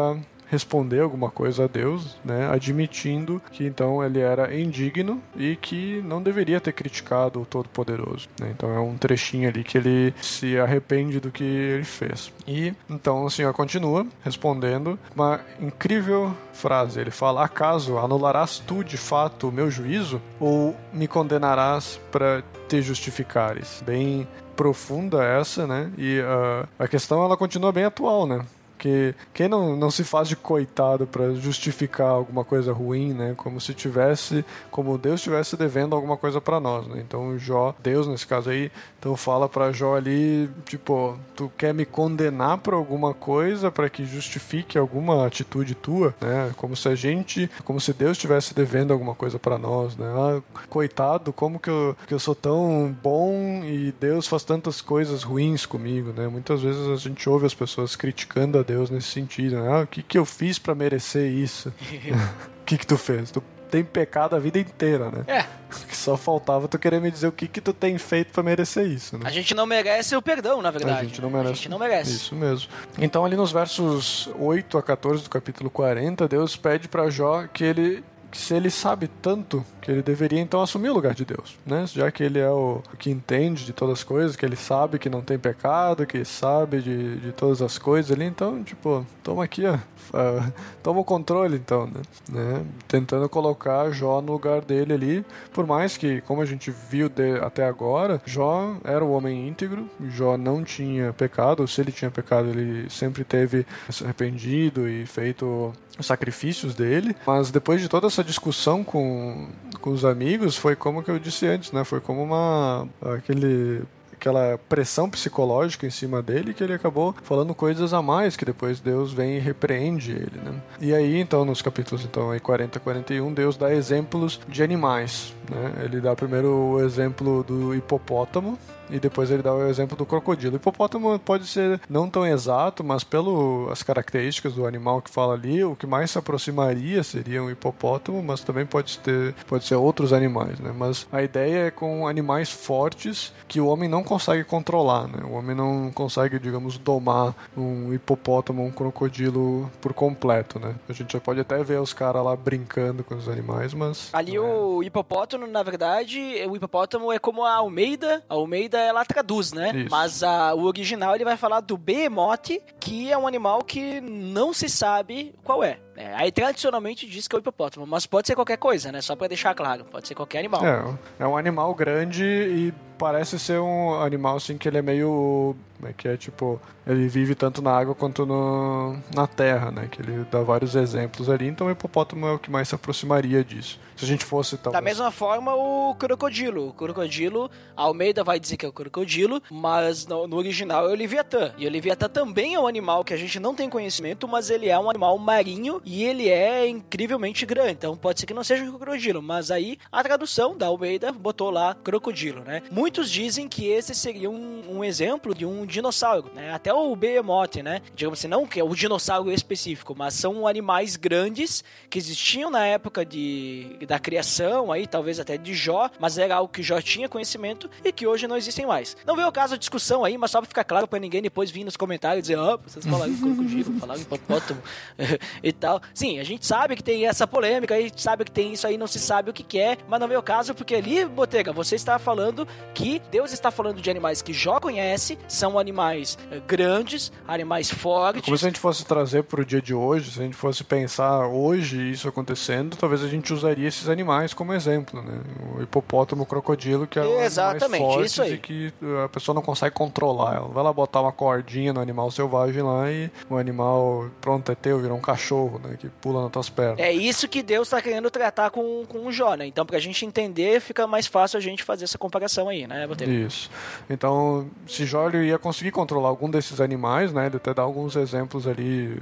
responder alguma coisa a Deus, né, admitindo que então ele era indigno e que não deveria ter criticado o Todo-Poderoso. Né? Então é um trechinho ali que ele se arrepende do que ele fez. E então o Senhor continua respondendo uma incrível frase. Ele fala: Acaso anularás tu de fato o meu juízo ou me condenarás para te justificares? Bem profunda essa, né? E uh, a questão ela continua bem atual, né? Porque quem não, não se faz de coitado para justificar alguma coisa ruim, né? Como se tivesse, como Deus estivesse devendo alguma coisa para nós, né? Então Jó, Deus nesse caso aí, então fala para Jó ali, tipo, tu quer me condenar por alguma coisa para que justifique alguma atitude tua, né? Como se a gente, como se Deus estivesse devendo alguma coisa para nós, né? Ah, coitado, como que eu, que eu sou tão bom e Deus faz tantas coisas ruins comigo, né? Muitas vezes a gente ouve as pessoas criticando a Deus nesse sentido, né? Ah, o que que eu fiz para merecer isso? O que que tu fez? Tu tem pecado a vida inteira, né? É. Só faltava tu querer me dizer o que que tu tem feito para merecer isso, né? A gente não merece o perdão, na verdade. A gente não né? merece. A gente não merece. Isso mesmo. Então, ali nos versos 8 a 14 do capítulo 40, Deus pede para Jó que ele que se ele sabe tanto que ele deveria então assumir o lugar de Deus, né? Já que ele é o que entende de todas as coisas, que ele sabe que não tem pecado, que sabe de, de todas as coisas ali, então, tipo, toma aqui, ó, uh, toma o controle então, né? né? Tentando colocar Jó no lugar dele ali, por mais que, como a gente viu de, até agora, Jó era o homem íntegro, Jó não tinha pecado, ou se ele tinha pecado, ele sempre teve se arrependido e feito os sacrifícios dele, mas depois de toda essa discussão com, com os amigos, foi como que eu disse antes, né? Foi como uma aquele aquela pressão psicológica em cima dele que ele acabou falando coisas a mais que depois Deus vem e repreende ele, né? E aí, então, nos capítulos então aí 40 e 41, Deus dá exemplos de animais, né? Ele dá primeiro o exemplo do hipopótamo, e depois ele dá o exemplo do crocodilo. O hipopótamo pode ser não tão exato, mas pelas características do animal que fala ali, o que mais se aproximaria seria um hipopótamo, mas também pode ter pode ser outros animais, né? Mas a ideia é com animais fortes que o homem não consegue controlar, né? O homem não consegue, digamos, domar um hipopótamo, um crocodilo por completo, né? A gente já pode até ver os caras lá brincando com os animais, mas Ali é. o hipopótamo, na verdade, o hipopótamo é como a Almeida. A Almeida ela traduz, né? Isso. Mas a- o original ele vai falar do behemoth, que é um animal que não se sabe qual é. É, aí tradicionalmente diz que é o hipopótamo, mas pode ser qualquer coisa, né? Só pra deixar claro, pode ser qualquer animal. É, é um animal grande e parece ser um animal assim que ele é meio. Como é que é? Tipo, ele vive tanto na água quanto no, na terra, né? Que ele dá vários exemplos ali. Então o hipopótamo é o que mais se aproximaria disso. Se a gente fosse talvez. Da mesma forma, o crocodilo. O crocodilo, a Almeida vai dizer que é o crocodilo, mas no, no original é o Leviatã. E o Leviatã também é um animal que a gente não tem conhecimento, mas ele é um animal marinho e ele é incrivelmente grande. Então pode ser que não seja um crocodilo, mas aí a tradução da Almeida botou lá crocodilo, né? Muitos dizem que esse seria um, um exemplo de um dinossauro, né? Até o Behemoth, né? Digamos assim, não que é o dinossauro específico, mas são animais grandes que existiam na época de, da criação, aí talvez até de Jó, mas era algo que Jó tinha conhecimento e que hoje não existem mais. Não veio o caso a discussão aí, mas só pra ficar claro pra ninguém depois vir nos comentários dizer, ó, vocês falaram crocodilo, falaram hipopótamo e tal. Sim, a gente sabe que tem essa polêmica, a gente sabe que tem isso aí, não se sabe o que, que é, mas não veio o caso porque ali, Botega, você está falando que Deus está falando de animais que Jó conhece, são animais eh, grandes, animais fortes. Como se a gente fosse trazer para o dia de hoje, se a gente fosse pensar hoje isso acontecendo, talvez a gente usaria esses animais como exemplo, né? O hipopótamo, o crocodilo, que é Exatamente, fortes isso aí. e que a pessoa não consegue controlar. Ela vai lá botar uma cordinha no animal selvagem lá e o animal, pronto, é teu, virou um cachorro, né? Que pula nas tuas pernas. É isso que Deus está querendo tratar com, com o Jó, né? Então, pra gente entender, fica mais fácil a gente fazer essa comparação aí, né, Botega? Isso. Então, se Jó ia conseguir controlar algum desses animais, né? Ele até dá alguns exemplos ali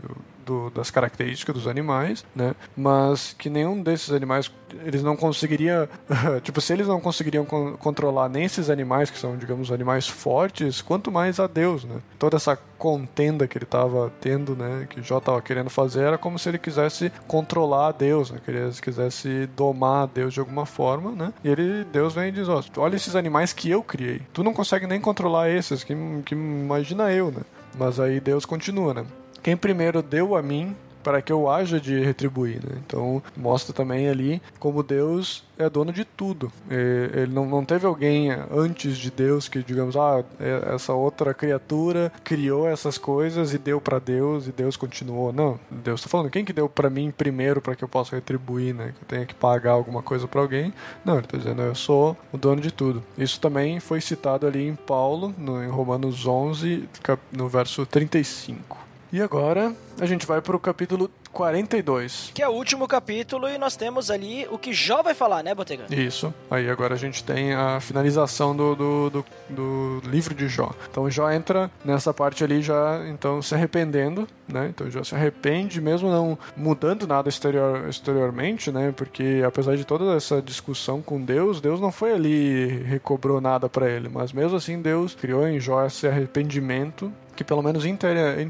do- das características dos animais, né? Mas que nenhum desses animais eles não conseguiriam, tipo, se eles não conseguiriam con- controlar nem esses animais que são, digamos, animais fortes, quanto mais a Deus, né? Toda essa contenda que ele estava tendo, né? Que Jó estava querendo fazer era como se ele quisesse controlar a Deus, né? Que ele quisesse domar a Deus de alguma forma, né? E ele, Deus vem e diz, ó, olha esses animais que eu criei. Tu não consegue nem controlar esses, que, que imagina eu, né? Mas aí Deus continua, né? Quem primeiro deu a mim para que eu haja de retribuir. Né? Então mostra também ali como Deus é dono de tudo. Ele não, não teve alguém antes de Deus que, digamos, ah, é, essa outra criatura criou essas coisas e deu para Deus e Deus continuou. Não, Deus está falando, quem que deu para mim primeiro para que eu possa retribuir, né? Que eu tenha que pagar alguma coisa para alguém? Não, ele está dizendo, eu sou o dono de tudo. Isso também foi citado ali em Paulo, no, em Romanos 11, no verso 35. E agora a gente vai para o capítulo 42. Que é o último capítulo e nós temos ali o que Jó vai falar, né, Botega? Isso. Aí agora a gente tem a finalização do, do, do, do livro de Jó. Então Jó entra nessa parte ali já, então, se arrependendo, né? Então Jó se arrepende, mesmo não mudando nada exterior, exteriormente, né? Porque apesar de toda essa discussão com Deus, Deus não foi ali recobrou nada para ele, mas mesmo assim Deus criou em Jó esse arrependimento que pelo menos inter, é,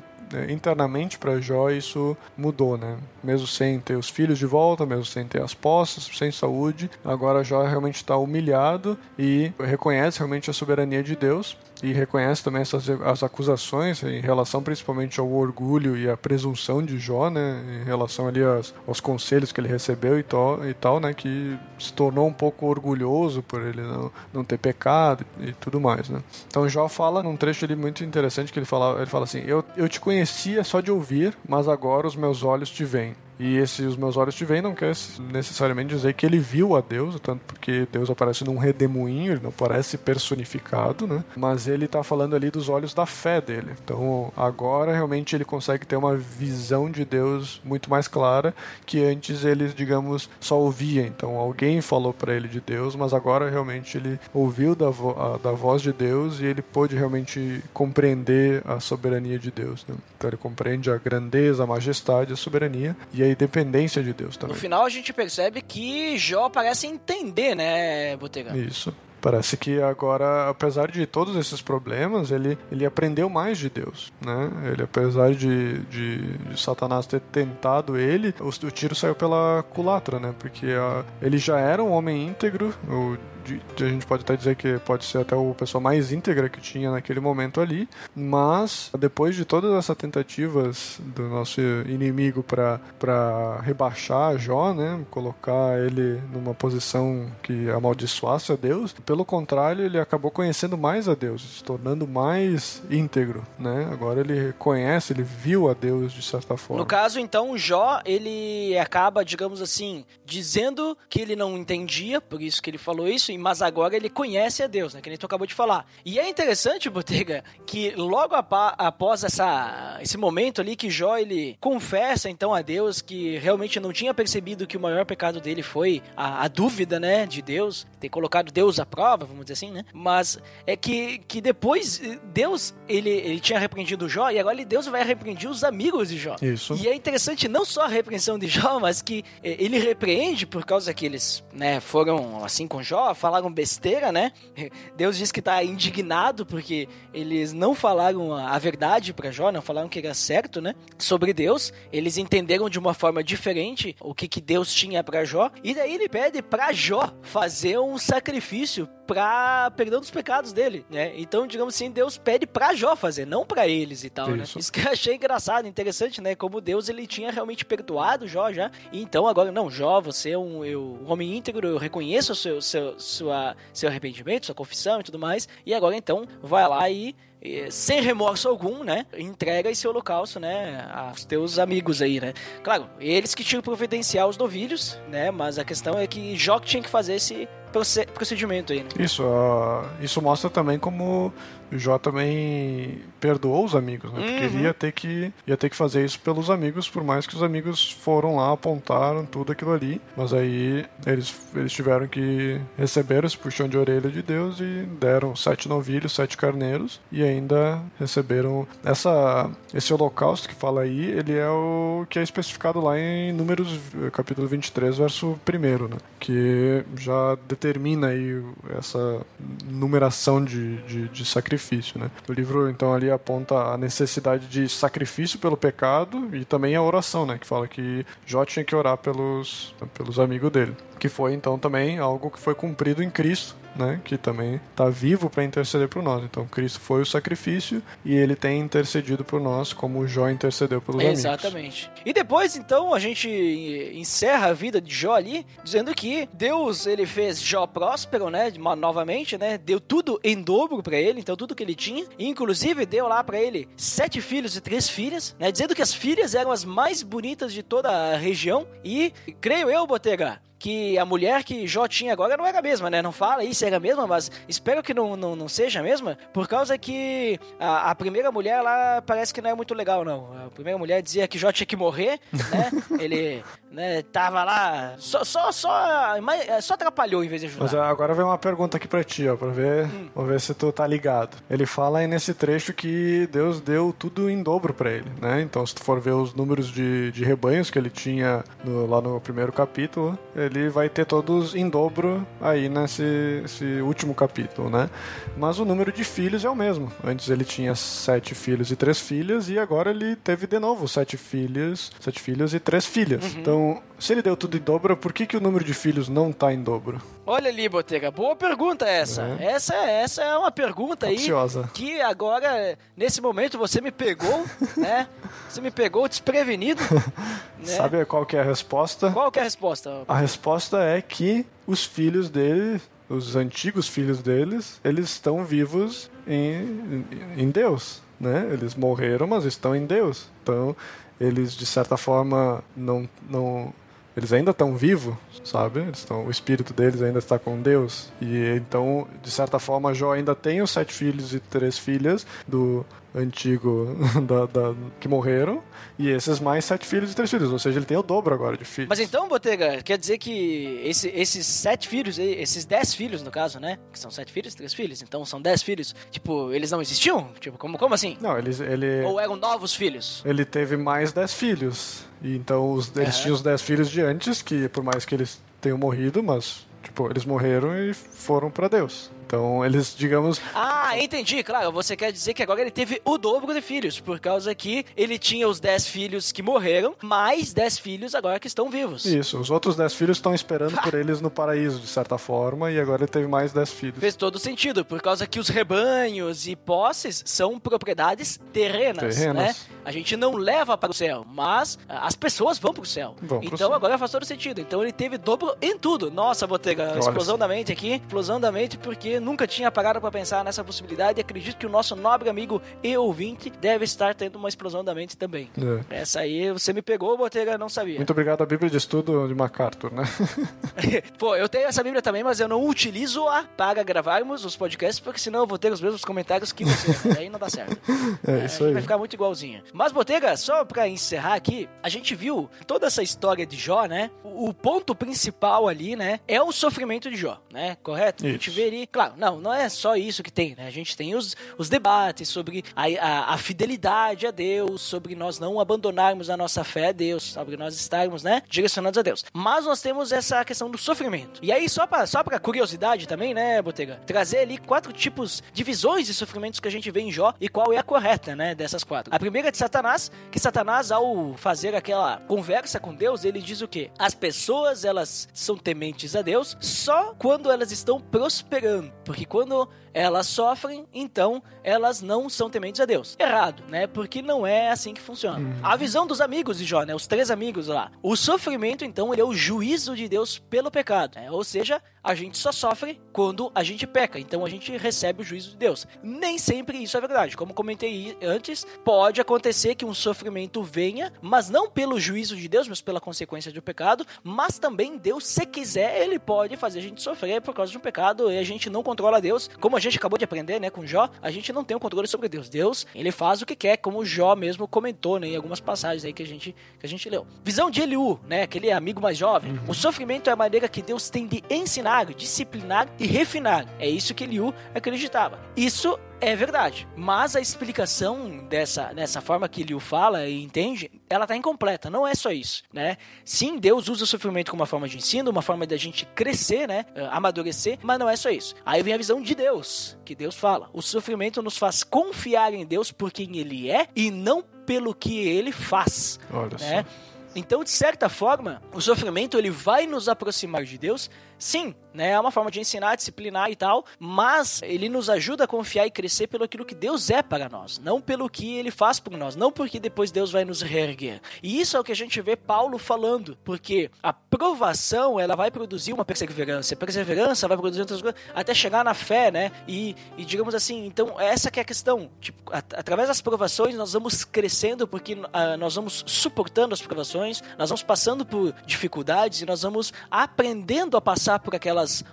internamente para Jó isso mudou, né? Mesmo sem ter os filhos de volta, mesmo sem ter as posses, sem saúde, agora Jó realmente está humilhado e reconhece realmente a soberania de Deus e reconhece também essas as acusações em relação principalmente ao orgulho e à presunção de Jó, né, em relação ali aos, conselhos que ele recebeu e tal, e tal, né, que se tornou um pouco orgulhoso por ele não, não ter pecado e tudo mais, né. Então Jó fala num trecho ali muito interessante que ele fala, ele fala assim: "Eu, eu te conhecia só de ouvir, mas agora os meus olhos te veem." E esse Os Meus Olhos Te Veem não quer necessariamente dizer que ele viu a Deus, tanto porque Deus aparece num redemoinho, ele não parece personificado, né? Mas ele está falando ali dos olhos da fé dele. Então agora realmente ele consegue ter uma visão de Deus muito mais clara que antes ele, digamos, só ouvia. Então alguém falou para ele de Deus, mas agora realmente ele ouviu da, vo a, da voz de Deus e ele pôde realmente compreender a soberania de Deus. Né? Então ele compreende a grandeza, a majestade, a soberania e a independência de Deus também. No final a gente percebe que Jó parece entender, né, Botega? Isso. Parece que agora, apesar de todos esses problemas, ele, ele aprendeu mais de Deus, né? Ele, apesar de, de, de Satanás ter tentado ele, o, o, tiro saiu pela culatra, né? Porque a, ele já era um homem íntegro, o de, de, a gente pode até dizer que pode ser até o pessoa mais íntegra que tinha naquele momento ali, mas depois de todas essas tentativas do nosso inimigo para rebaixar Jó, né, colocar ele numa posição que amaldiçoasse a Deus, pelo contrário, ele acabou conhecendo mais a Deus, se tornando mais íntegro, né? Agora ele conhece, ele viu a Deus de certa forma. No caso, então, Jó, ele acaba, digamos assim, dizendo que ele não entendia, por isso que ele falou isso, mas agora ele conhece a Deus, né? Que nem tu acabou de falar. E é interessante, Botega, que logo após essa, esse momento ali que Jó ele confessa então a Deus que realmente não tinha percebido que o maior pecado dele foi a, a dúvida, né, de Deus, ter colocado Deus à prova, vamos dizer assim, né? Mas é que, que depois Deus ele, ele tinha repreendido Jó e agora Deus vai repreender os amigos de Jó. Isso. E é interessante não só a repreensão de Jó, mas que é, ele repreende por causa que eles, né, foram assim com Jó, falaram besteira, né? Deus diz que está indignado porque eles não falaram a verdade para Jó, não falaram que era certo, né? Sobre Deus, eles entenderam de uma forma diferente o que, que Deus tinha para Jó, e daí ele pede para Jó fazer um sacrifício para perdão dos pecados dele, né? Então, digamos assim, Deus pede para Jó fazer, não para eles e tal, né? Isso. né? Isso que eu achei engraçado, interessante, né? Como Deus ele tinha realmente perdoado Jó já. E então agora não, Jó, você é um, eu, um homem íntegro, eu reconheço o seu, seu, sua, seu arrependimento, sua confissão e tudo mais. E agora então vai lá e sem remorso algum, né? Entrega esse holocausto, né? Aos teus amigos aí, né? Claro, eles que tinham providenciar os novilhos, né? Mas a questão é que Jó tinha que fazer esse procedimento aí, né? Isso, uh, isso mostra também como Jó também perdoou os amigos, né? Porque ele uhum. ia ter, que, ia ter que fazer isso pelos amigos, por mais que os amigos foram lá, apontaram tudo aquilo ali. Mas aí eles, eles tiveram que receber esse puxão de orelha de Deus e deram sete novilhos, sete carneiros e ainda receberam essa, esse holocausto que fala aí, ele é o que é especificado lá em Números capítulo 23, verso 1, né? Que já determina aí essa numeração de, de, de sacrifícios sacrifício, né? O livro então ali aponta a necessidade de sacrifício pelo pecado e também a oração, né? Que fala que Jó tinha que orar pelos, pelos amigos dele. Que foi então também algo que foi cumprido em Cristo né, que também está vivo para interceder por nós. Então Cristo foi o sacrifício e ele tem intercedido por nós como Jó intercedeu pelos amigos. Exatamente. E depois, então, a gente encerra a vida de Jó ali, dizendo que Deus, ele fez Jó próspero, né, novamente, né, deu tudo em dobro para ele, então tudo que ele tinha, e, inclusive deu lá para ele sete filhos e três filhas, né, dizendo que as filhas eram as mais bonitas de toda a região, e creio eu, Botega, que a mulher que Jó tinha agora não era a mesma, né? Não fala aí se era a mesma, mas espero que não, não, não seja a mesma, por causa que a, a primeira mulher lá parece que não é muito legal, não. A primeira mulher dizia que Jó tinha que morrer, né? Ele né, tava lá, só, só, só, mas- só atrapalhou em vez de ajudar. Mas agora vem uma pergunta aqui pra ti, ó, pra ver, Hum. vamos ver se tu tá ligado. Ele fala aí nesse trecho que Deus deu tudo em dobro pra ele, né? Então, se tu for ver os números de, de rebanhos que ele tinha no- lá no primeiro capítulo, ele vai ter todos em dobro aí nesse esse último capítulo, né? Mas o número de filhos é o mesmo. Antes ele tinha sete filhos e três filhas e agora ele teve de novo sete filhos, sete filhos e três filhas. Uhum. Então, se ele deu tudo em dobro, por que que o número de filhos não tá em dobro? Olha ali, Botega, boa pergunta essa. É. Essa, essa é uma pergunta aí Capciosa. que agora, nesse momento, você me pegou, né? Você me pegou desprevenido, né? Sabe qual que é a resposta? Qual que é a resposta? A resposta é que os filhos dele, os antigos filhos deles, eles estão vivos em, em Deus, né? Eles morreram, mas estão em Deus. Então, eles de certa forma não não eles ainda estão vivos, sabe? Eles estão, o espírito deles ainda está com Deus. E então, de certa forma, Jó ainda tem os sete filhos e três filhas do antigo da, da- que morreram, e esses mais sete filhos e três filhos. Ou seja, ele tem o dobro agora de filhos. Mas então, Botega, quer dizer que esse- esses sete filhos, esses dez filhos, no caso, né? Que são sete filhos e três filhos. Então são dez filhos. Tipo, eles não existiam? Tipo, como, como assim? Não, eles, ele, Ou eram novos filhos? ele teve mais dez filhos. E então os, eles Aham. tinham os dez filhos de antes, que por mais que eles tenham morrido, mas tipo, eles morreram e foram pra Deus. Então eles, digamos, Ah, entendi, claro. Você quer dizer que agora ele teve o dobro de filhos, por causa que ele tinha os 10 filhos que morreram, mais 10 filhos agora que estão vivos. isso, os outros dez filhos estão esperando por eles no paraíso, de certa forma, e agora ele teve mais dez filhos. Fez todo sentido, por causa que os rebanhos e posses são propriedades terrenas, Terrenas. né? A gente não leva para o céu, mas as pessoas vão para o céu. Vão então céu. agora faz todo sentido. Então ele teve dobro em tudo. Nossa, Botega, explosão da mente aqui, explosão da mente, porque nunca tinha parado para pensar nessa possibilidade e acredito que o nosso nobre amigo e ouvinte deve estar tendo uma explosão da mente também. É. Essa aí você me pegou, Botega, não sabia. Muito obrigado à Bíblia de Estudo de MacArthur, né? Pô, eu tenho essa Bíblia também, mas eu não utilizo-a para gravarmos os podcasts, porque senão eu vou ter os mesmos comentários que você. aí não dá certo. É isso a gente aí. vai ficar muito igualzinho. Mas, Botega, só pra encerrar aqui, a gente viu toda essa história de Jó, né? O, ponto principal ali, né? É o sofrimento de Jó, né? Correto? A gente Isso. vê ali. Claro, não, não é só isso que tem, né? A gente tem os, os debates sobre a, a, a fidelidade a Deus, sobre nós não abandonarmos a nossa fé a Deus, sobre nós estarmos, né? Direcionados a Deus. Mas nós temos essa questão do sofrimento. E aí, só pra, só pra curiosidade também, né, Botega? Trazer ali quatro tipos de visões de sofrimentos que a gente vê em Jó e qual é a correta, né, dessas quatro. A primeira é de Satanás, que Satanás, ao fazer aquela conversa com Deus, ele diz o quê? As pessoas, elas são tementes a Deus só quando elas estão prosperando. Porque quando elas sofrem, então elas não são tementes a Deus. Errado, né? Porque não é assim que funciona. A visão dos amigos de Jó, né? Os três amigos lá. O sofrimento, então, ele é o juízo de Deus pelo pecado. né? Ou seja, a gente só sofre quando a gente peca. Então a gente recebe o juízo de Deus. Nem sempre isso é verdade. Como comentei antes, pode acontecer que um sofrimento venha, mas não pelo juízo de Deus, mas pela consequência do pecado. Mas também Deus, se quiser, ele pode fazer a gente sofrer por causa de um pecado e a gente não controla Deus. Como a gente acabou de aprender, né, com Jó, a gente não tem o controle sobre Deus. Deus, ele faz o que quer, como Jó mesmo comentou, né, em algumas passagens aí que a gente que a gente leu. Visão de Eliú, né, aquele amigo mais jovem. O sofrimento é a maneira que Deus tem de ensinar, disciplinar e refinar. É isso que Eliú acreditava. Isso é verdade, mas a explicação dessa, dessa forma que Eliú fala e entende, ela tá incompleta, não é só isso, né? Sim, Deus usa o sofrimento como uma forma de ensino, uma forma da gente crescer, né? eh, Amadurecer, mas não é só isso. Aí vem a visão de Deus, que Deus fala. O sofrimento nos faz confiar em Deus por quem Ele é e não pelo que Ele faz, Olha né? só. Então, de certa forma, o sofrimento ele vai nos aproximar de Deus sim, né? É uma forma de ensinar, disciplinar e tal, mas ele nos ajuda a confiar e crescer pelo aquilo que Deus é para nós, não pelo que ele faz por nós, não porque depois Deus vai nos reerguer. E isso é o que a gente vê Paulo falando, porque a provação, ela vai produzir uma perseverança, a perseverança vai produzir outras coisas, até chegar na fé, né? E, e digamos assim, então essa que é a questão, tipo, at através das provações nós vamos crescendo porque uh, nós vamos suportando as provações, nós vamos passando por dificuldades e nós vamos aprendendo a passar por aquelas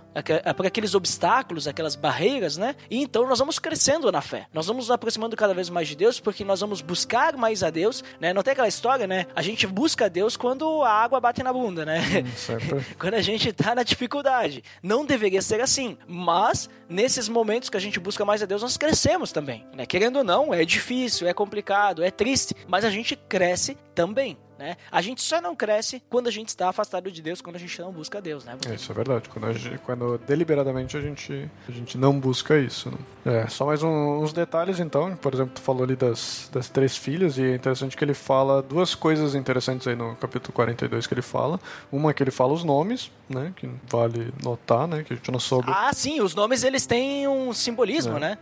por aqueles obstáculos, aquelas barreiras, né? E então nós vamos crescendo na fé. Nós vamos nos aproximando cada vez mais de Deus porque nós vamos buscar mais a Deus, né? Não tem aquela história, né? A gente busca a Deus quando a água bate na bunda, né? Hum, quando a gente tá na dificuldade. Não deveria ser assim, mas nesses momentos que a gente busca mais a Deus, nós crescemos também, né? Querendo ou não, é difícil, é complicado, é triste, mas a gente cresce também. Né? A gente só não cresce quando a gente está afastado de Deus, quando a gente não busca Deus, né? É, isso é verdade. Quando, gente, quando, deliberadamente a gente, a gente não busca isso. Né? É, só mais um, uns detalhes então. Por exemplo, tu falou ali das, das três filhas e é interessante que ele fala duas coisas interessantes aí no capítulo 42 que ele fala. Uma é que ele fala os nomes, né? Que vale notar, né? Que a gente não soube. Ah, sim, os nomes eles têm um simbolismo, é. né?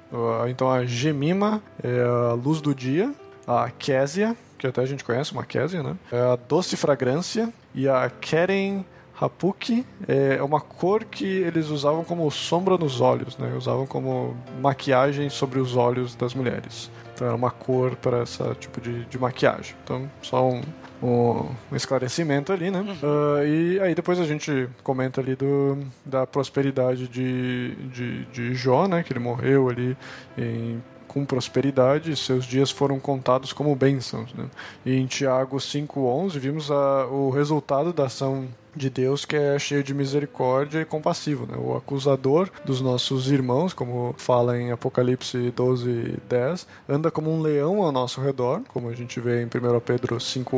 Então a Gemima é a luz do dia, a Késia que até a gente conhece, uma Késia, né? É a Doce Fragrância e a Keren Hapuki é uma cor que eles usavam como sombra nos olhos, né? Usavam como maquiagem sobre os olhos das mulheres. Então era uma cor para esse tipo de, de maquiagem. Então, só um, um, um esclarecimento ali, né? Uh, e aí depois a gente comenta ali do, da prosperidade de, de, de Jó, né? Que ele morreu ali em com prosperidade, seus dias foram contados como bênçãos. Né? E em Tiago 5,11 vimos a, o resultado da ação de Deus que é cheio de misericórdia e compassivo, né? O acusador dos nossos irmãos, como fala em Apocalipse 12, 10, anda como um leão ao nosso redor, como a gente vê em 1 Pedro 5,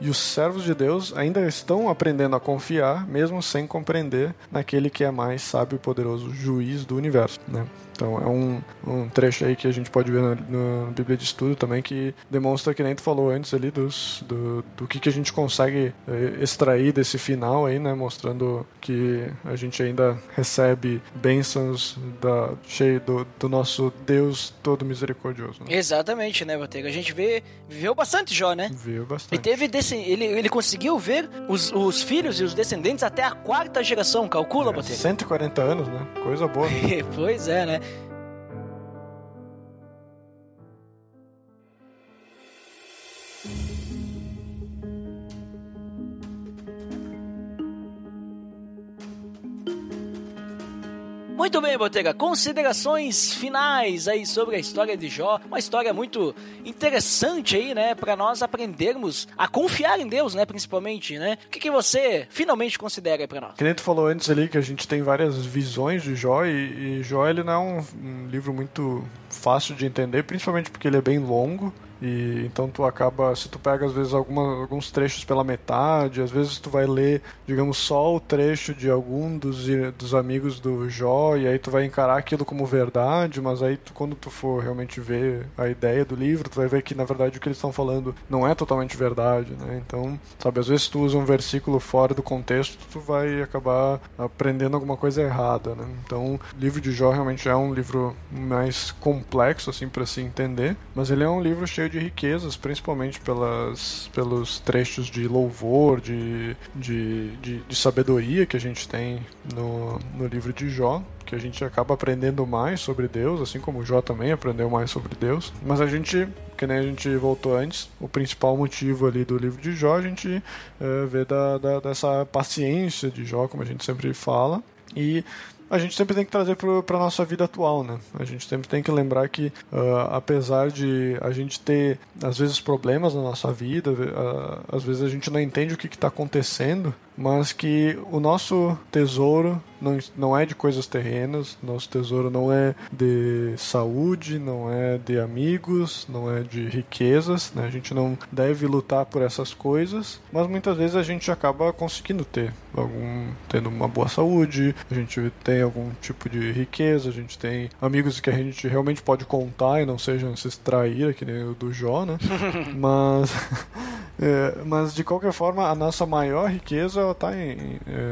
e os servos de Deus ainda estão aprendendo a confiar, mesmo sem compreender naquele que é mais sábio e poderoso juiz do universo, né? Então é um, um trecho aí que a gente pode ver na, na, Bíblia de Estudo também que demonstra que nem tu falou antes ali dos, do, do que, que a gente consegue eh, extrair desse final aí, né? Mostrando que a gente ainda recebe bênçãos da, cheio do, do nosso Deus todo misericordioso. Né? Exatamente, né, Botega? A gente vê, viveu bastante Jó, né? Viu bastante. E teve desse, ele, ele conseguiu ver os, os filhos e os descendentes até a quarta geração, calcula, é, Botega? 140 anos, né? Coisa boa. Né? pois é, né? Muito bem, Botega. Considerações finais aí sobre a história de Jó. Uma história muito interessante aí, né? Para nós aprendermos a confiar em Deus, né? Principalmente, né? O que, que você finalmente considera pra nós? Que falou antes ali que a gente tem várias visões de Jó e, e Jó ele não é um, um livro muito fácil de entender, principalmente porque ele é bem longo. E então tu acaba, se tu pega às vezes alguma, alguns trechos pela metade, às vezes tu vai ler, digamos, só o trecho de algum dos, dos amigos do Jó, e aí tu vai encarar aquilo como verdade, mas aí tu, quando tu for realmente ver a ideia do livro, tu vai ver que na verdade o que eles estão falando não é totalmente verdade, né? Então, sabe, às vezes tu usa um versículo fora do contexto, tu vai acabar aprendendo alguma coisa errada, né? Então, o livro de Jó realmente é um livro mais complexo, assim, para se entender, mas ele é um livro cheio de de riquezas, principalmente pelas, pelos trechos de louvor, de, de, de, de sabedoria que a gente tem no, no livro de Jó que a gente acaba aprendendo mais sobre Deus, assim como Jó também aprendeu mais sobre Deus. Mas a gente, que nem a gente voltou antes, o principal motivo ali do livro de Jó, a gente é, vê da, da, dessa paciência de Jó, como a gente sempre fala. E a gente sempre tem que trazer para a nossa vida atual, né? A gente sempre tem que lembrar que, uh, apesar de a gente ter, às vezes, problemas na nossa vida, uh, às vezes a gente não entende o que está acontecendo, mas que o nosso tesouro não, não é de coisas terrenas, nosso tesouro não é de saúde, não é de amigos, não é de riquezas, né? A gente não deve lutar por essas coisas, mas muitas vezes a gente acaba conseguindo ter algum tendo uma boa saúde, a gente tem algum tipo de riqueza, a gente tem amigos que a gente realmente pode contar e não sejam se extrair, que nem o do Jó, né? mas É, mas de qualquer forma, a nossa maior riqueza está é,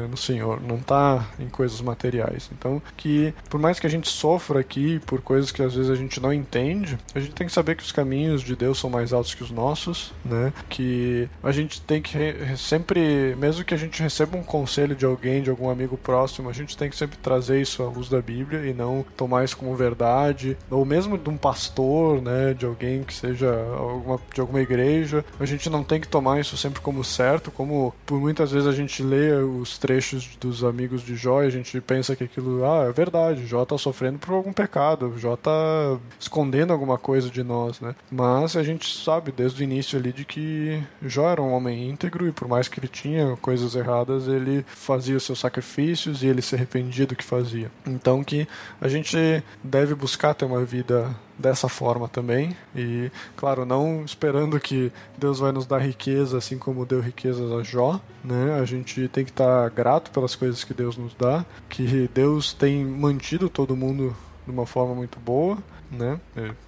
no Senhor, não está em coisas materiais. Então, que por mais que a gente sofra aqui por coisas que às vezes a gente não entende, a gente tem que saber que os caminhos de Deus são mais altos que os nossos, né? Que a gente tem que sempre, mesmo que a gente receba um conselho de alguém, de algum amigo próximo, a gente tem que sempre trazer isso à luz da Bíblia e não tomar isso como verdade, ou mesmo de um pastor, né? De alguém que seja alguma, de alguma igreja, a gente não tem que tomar isso sempre como certo, como por muitas vezes a gente lê os trechos dos amigos de Jó gente pensa que aquilo, ah, é verdade, Jó tá sofrendo por algum pecado, Jó tá escondendo alguma coisa de nós, né? Mas a gente sabe desde o início ali de que Jó era um homem íntegro e por mais que ele tinha coisas erradas, ele fazia os seus sacrifícios e ele se arrependia do que fazia. Então que a gente deve buscar ter uma vida dessa forma também. E, claro, não esperando que Deus vai nos dar riqueza assim como deu riquezas a Jó, né? A gente tem que estar grato pelas coisas que Deus nos dá, que Deus tem mantido todo mundo de uma forma muito boa, né?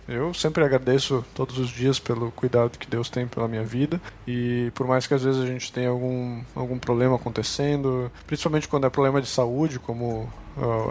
Eu sempre agradeço todos os dias pelo cuidado que Deus tem pela minha vida e por mais que às vezes a gente tenha algum algum problema acontecendo, principalmente quando é problema de saúde, como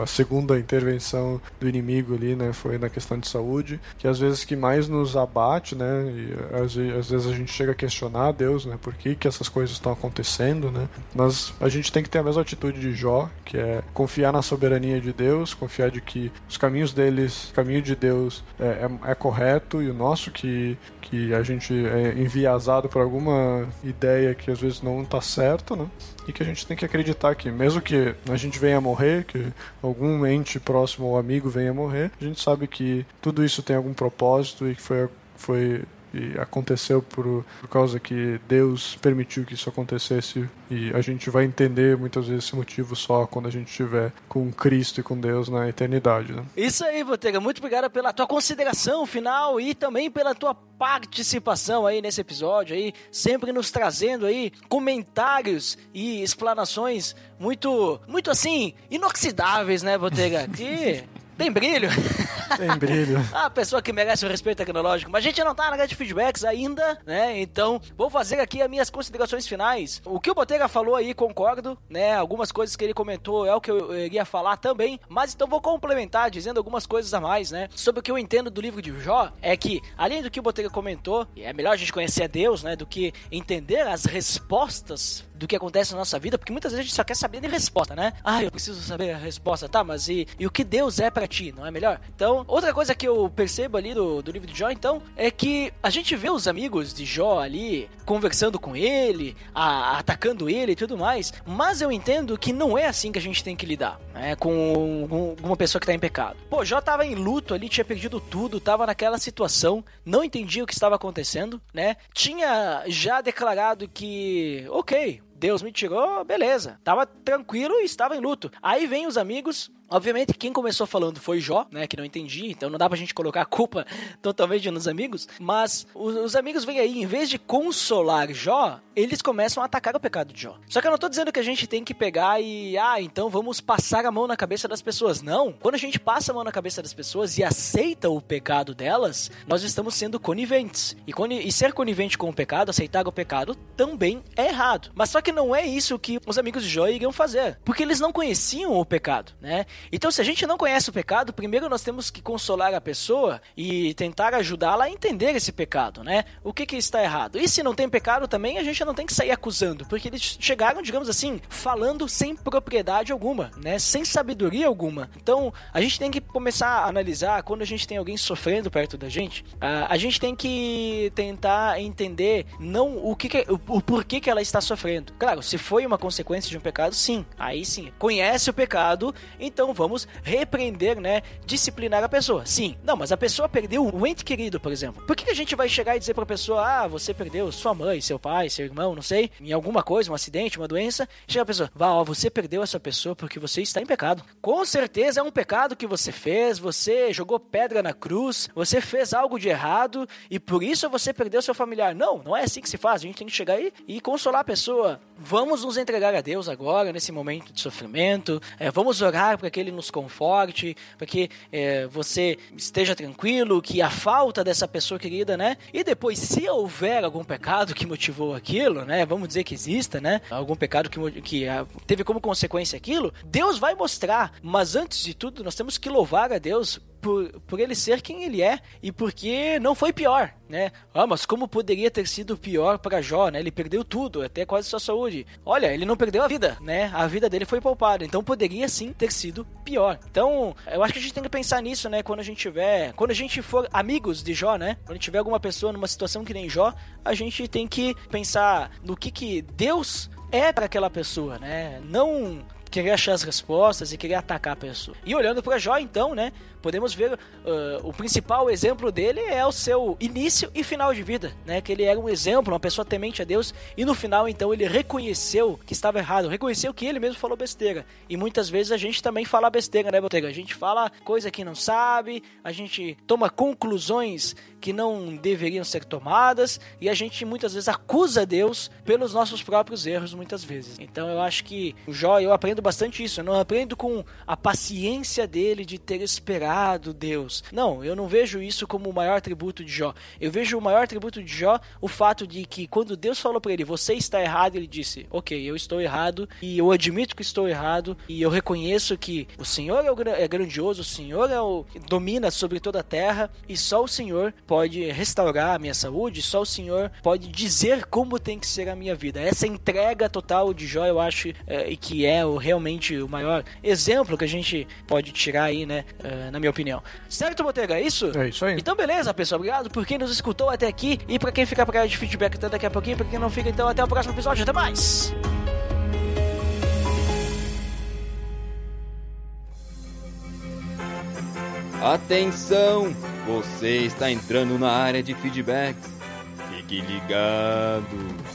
a segunda intervenção do inimigo ali, né, foi na questão de saúde, que às vezes que mais nos abate, né, e às, às vezes a gente chega a questionar Deus, né, por que que essas coisas estão acontecendo, né, mas a gente tem que ter a mesma atitude de Jó, que é confiar na soberania de Deus, confiar de que os caminhos deles, o caminho de Deus é, é, é correto e o nosso que, que a gente é enviesado por alguma ideia que às vezes não está certo, né, e que a gente tem que acreditar que mesmo que a gente venha a morrer, que algum ente próximo ou amigo venha a morrer, a gente sabe que tudo isso tem algum propósito e que foi foi e aconteceu por, por causa que Deus permitiu que isso acontecesse e a gente vai entender muitas vezes esse motivo só quando a gente estiver com Cristo e com Deus na eternidade. Né? Isso aí, Botega. Muito obrigado pela tua consideração final e também pela tua participação aí nesse episódio aí, sempre nos trazendo aí comentários e explanações muito, muito assim, inoxidáveis, né, Botega? Que tem brilho. Tem brilho. a pessoa que merece o respeito tecnológico. Mas a gente não tá na área de feedbacks ainda, né? Então, vou fazer aqui as minhas considerações finais. O que o Botega falou aí, concordo, né? Algumas coisas que ele comentou é o que eu iria falar também. Mas então vou complementar dizendo algumas coisas a mais, né? Sobre o que eu entendo do livro de Jó, é que, além do que o Botega comentou, é melhor a gente conhecer a Deus, né? Do que entender as respostas do que acontece na nossa vida, porque muitas vezes a gente só quer saber de resposta, né? Ah, eu preciso saber a resposta, tá? Mas e, e o que Deus é para ti, não é melhor? Então, outra coisa que eu percebo ali do, do livro de Jó, então, é que a gente vê os amigos de Jó ali conversando com ele, a, atacando ele e tudo mais, mas eu entendo que não é assim que a gente tem que lidar, né? Com, com uma pessoa que tá em pecado. Pô, Jó tava em luto ali, tinha perdido tudo, tava naquela situação, não entendia o que estava acontecendo, né? Tinha já declarado que, ok, Deus me tirou, beleza. Tava tranquilo e estava em luto. Aí vem os amigos, Obviamente, quem começou falando foi Jó, né? Que não entendi, então não dá pra gente colocar a culpa totalmente nos amigos. Mas os, os, amigos vêm aí, em vez de consolar Jó, eles começam a atacar o pecado de Jó. Só que eu não tô dizendo que a gente tem que pegar e, ah, então vamos passar a mão na cabeça das pessoas. Não. Quando a gente passa a mão na cabeça das pessoas e aceita o pecado delas, nós estamos sendo coniventes. E, e ser conivente com o pecado, aceitar o pecado, também é errado. Mas só que não é isso que os amigos de Jó iriam fazer. Porque eles não conheciam o pecado, né? Então, se a gente não conhece o pecado, primeiro nós temos que consolar a pessoa e tentar ajudá-la a entender esse pecado, né? O que que está errado. E se não tem pecado também, a gente não tem que sair acusando, porque eles chegaram, digamos assim, falando sem propriedade alguma, né? Sem sabedoria alguma. Então, a gente tem que começar a analisar quando a gente tem alguém sofrendo perto da gente, a, gente tem que tentar entender não o que, que o porquê que ela está sofrendo. Claro, se foi uma consequência de um pecado, sim. Aí sim, conhece o pecado, então vamos repreender, né? Disciplinar a pessoa. Sim. Não, mas a pessoa perdeu um ente querido, por exemplo. Por que a gente vai chegar e dizer pra pessoa, ah, você perdeu sua mãe, seu pai, seu irmão, não sei, em alguma coisa, um acidente, uma doença? Chega a pessoa, vá, ó, você perdeu essa pessoa porque você está em pecado. Com certeza é um pecado que você fez, você jogou pedra na cruz, você fez algo de errado e por isso você perdeu seu familiar. Não, não é assim que se faz. A gente tem que chegar aí e consolar a pessoa. Vamos nos entregar a Deus agora, nesse momento de sofrimento. É, vamos orar para que ele nos conforte, para que é, você esteja tranquilo, que a falta dessa pessoa querida, né? E depois, se houver algum pecado que motivou aquilo, né? Vamos dizer que exista, né? Algum pecado que, que ah, teve como consequência aquilo, Deus vai mostrar. Mas antes de tudo, nós temos que louvar a Deus por, por ele ser quem ele é e porque não foi pior, né? Ah, mas como poderia ter sido pior para Jó, né? Ele perdeu tudo, até quase sua saúde. Olha, ele não perdeu a vida, né? A vida dele foi poupada, então poderia sim ter sido pior. Então, eu acho que a gente tem que pensar nisso, né? Quando a gente tiver, quando a gente for amigos de Jó, né? Quando tiver alguma pessoa numa situação que nem Jó, a gente tem que pensar no que que Deus é para aquela pessoa, né? Não querer achar as respostas e querer atacar a pessoa. E olhando para Jó, então, né, podemos ver uh, o principal exemplo dele é o seu início e final de vida, né, que ele era um exemplo, uma pessoa temente a Deus, e no final, então, ele reconheceu que estava errado, reconheceu que ele mesmo falou besteira. E muitas vezes a gente também fala besteira, né, Botega? A gente fala coisa que não sabe, a gente toma conclusões que não deveriam ser tomadas, e a gente muitas vezes acusa Deus pelos nossos próprios erros, muitas vezes. Então eu acho que o Jó, eu aprendo bastante isso. Eu não aprendo com a paciência dele de ter esperado Deus. Não, eu não vejo isso como o maior atributo de Jó. Eu vejo o maior atributo de Jó o fato de que quando Deus falou para ele, você está errado, ele disse, ok, eu estou errado e eu admito que estou errado e eu reconheço que o Senhor é, é grandioso, o Senhor é o, domina sobre toda a terra e só o Senhor pode restaurar a minha saúde, só o Senhor pode dizer como tem que ser a minha vida. Essa entrega total de Jó, eu acho, é, que é o realmente o maior exemplo que a gente pode tirar aí, né? Uh, na minha opinião. Certo, Botega? É isso? É isso aí. Então, beleza, pessoal. Obrigado por quem nos escutou até aqui. E para quem ficar pra cá de feedback até daqui a pouquinho. Pra quem não fica, então, até o próximo episódio. Até mais! Atenção! Você está entrando na área de feedbacks. Fique ligado.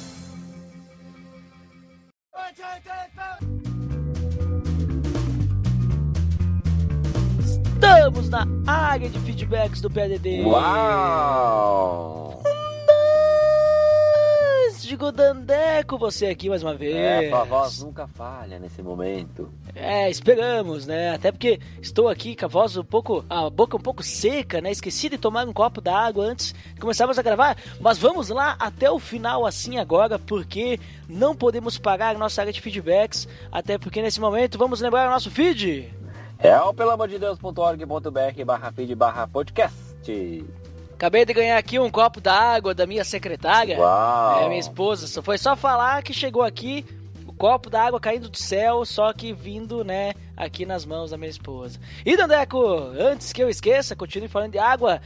Estamos na área de feedbacks do PDD. Uau! Digo Dandeco, você aqui mais uma vez. É, tua voz nunca falha nesse momento. É, esperamos, né? Até porque estou aqui com a voz um pouco, a boca um pouco seca, né? Esqueci de tomar um copo d'água antes de começarmos a gravar. Mas vamos lá até o final assim agora, porque não podemos parar a nossa área de feedbacks. Até porque nesse momento vamos lembrar o nosso feed. É o pelo amor de Deus.org.br barra feed barra podcast. Acabei de ganhar aqui um copo d'água da minha secretária. Uau! É, minha esposa. Só foi só falar que chegou aqui o copo d'água caindo do céu, só que vindo, né, aqui nas mãos da minha esposa. E Dandeco, antes que eu esqueça, continue falando de água.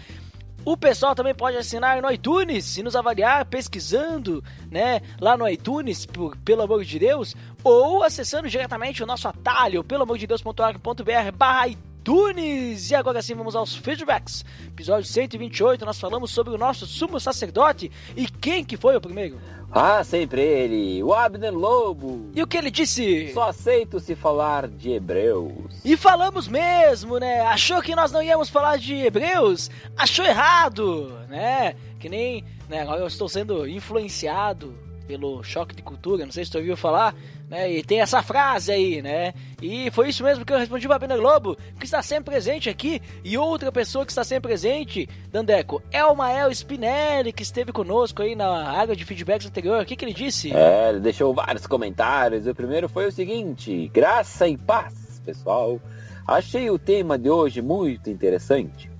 O pessoal também pode assinar no iTunes e nos avaliar pesquisando, né, lá no iTunes, por, pelo amor de Deus, ou acessando diretamente o nosso atalho, pelo amor de Deus.org.br barra iTunes. E agora sim vamos aos feedbacks. Episódio 128, nós falamos sobre o nosso sumo sacerdote e quem que foi o primeiro. Ah, sempre ele, o Abner Lobo. E o que ele disse? Só aceito se falar de Hebreus. E falamos mesmo, né? Achou que nós não íamos falar de Hebreus? Achou errado, né? Que nem, né? Eu estou sendo influenciado pelo choque de cultura, não sei se tu ouviu falar, né? E tem essa frase aí, né? E foi isso mesmo que eu respondi para Pena Globo, que está sempre presente aqui, e outra pessoa que está sempre presente, Dandeco, é o Mael Spinelli, que esteve conosco aí na área de feedbacks anterior. O que, que ele disse? É, ele deixou vários comentários. O primeiro foi o seguinte: graça e paz, pessoal. Achei o tema de hoje muito interessante.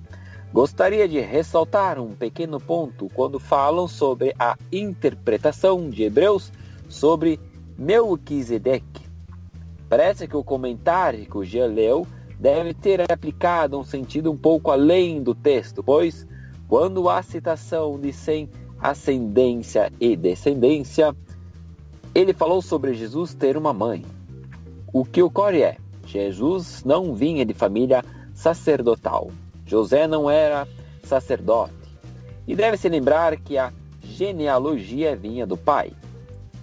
Gostaria de ressaltar um pequeno ponto quando falam sobre a interpretação de Hebreus sobre Melquisedeque. Parece que o comentário que o Jean leu deve ter aplicado um sentido um pouco além do texto, pois quando há citação de sem ascendência e descendência, ele falou sobre Jesus ter uma mãe. O que ocorre é, Jesus não vinha de família sacerdotal. José não era sacerdote. E deve-se lembrar que a genealogia vinha do pai.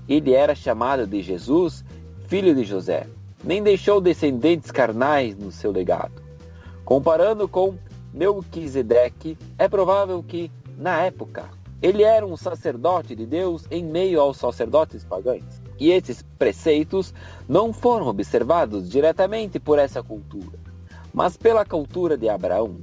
Ele era chamado de Jesus, filho de José. Nem deixou descendentes carnais no seu legado. Comparando com Melquisedeque, é provável que, na época, ele era um sacerdote de Deus em meio aos sacerdotes pagãos. E esses preceitos não foram observados diretamente por essa cultura, mas pela cultura de Abraão.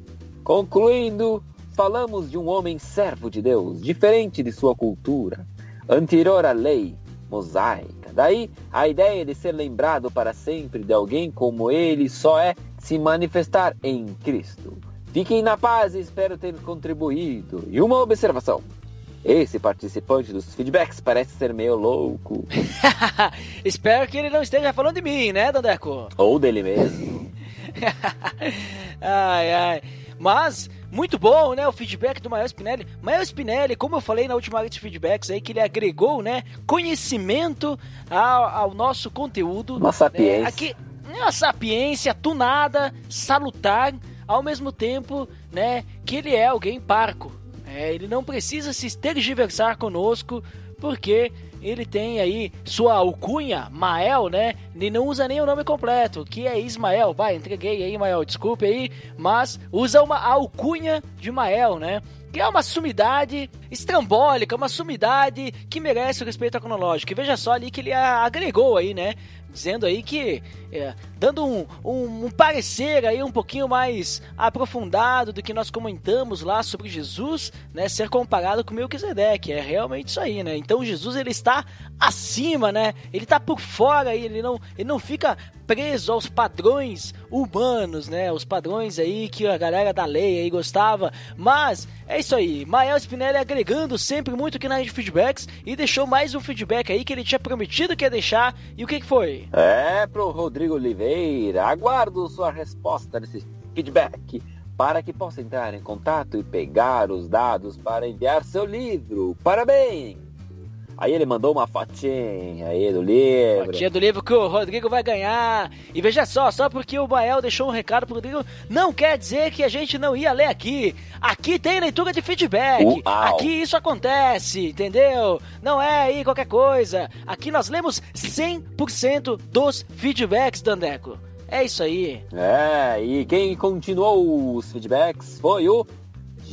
Concluindo, falamos de um homem servo de Deus, diferente de sua cultura, anterior à lei mosaica. Daí, a ideia de ser lembrado para sempre de alguém como ele só é se manifestar em Cristo. Fiquem na paz e espero ter contribuído. E uma observação. Esse participante dos feedbacks parece ser meio louco. Espero que ele não esteja falando de mim, né, Dandeco? Ou dele mesmo. ai, ai. Mas, muito bom, né, o feedback do Mael Spinelli. Mael Spinelli, como eu falei na última lista de feedbacks aí, que ele agregou, né, conhecimento ao, ao nosso conteúdo. Uma sapiência. Né, aqui, uma sapiência tunada, salutar, ao mesmo tempo, né, que ele é alguém parco. É, ele não precisa se tergiversar conosco, porque ele tem aí sua alcunha, Mael, né? Ele não usa nem o nome completo, que é Ismael. Vai, entreguei aí, Mael, desculpe aí, mas usa uma alcunha de Mael, né? Que é uma sumidade estrambólica, uma sumidade que merece o respeito cronológico. E veja só ali que ele agregou aí, né? dizendo aí que é, dando um, um, um, parecer aí um pouquinho mais aprofundado do que nós comentamos lá sobre Jesus, né, ser comparado com Melquisedeque, é realmente isso aí, né? Então Jesus ele está acima, né? Ele está por fora ele não, ele não fica preso aos padrões humanos, né? Os padrões aí que a galera da lei aí gostava. Mas é isso aí. Mael Spinelli agregando sempre muito aqui na rede feedbacks e deixou mais um feedback aí que ele tinha prometido que ia deixar. E o que, que foi? É pro Rodrigo Oliveira. Aguardo sua resposta nesse feedback para que possa entrar em contato e pegar os dados para enviar seu livro. Parabéns! Aí ele mandou uma fotinha aí do livro. Fotinha do livro que o Rodrigo vai ganhar. E veja só, só porque o Bael deixou um recado pro Rodrigo, não quer dizer que a gente não ia ler aqui. Aqui tem leitura de feedback. Uau. Aqui isso acontece, entendeu? Não é aí qualquer coisa. Aqui nós lemos 100% dos feedbacks, Dandeco. É isso aí. É, e quem continuou os feedbacks foi o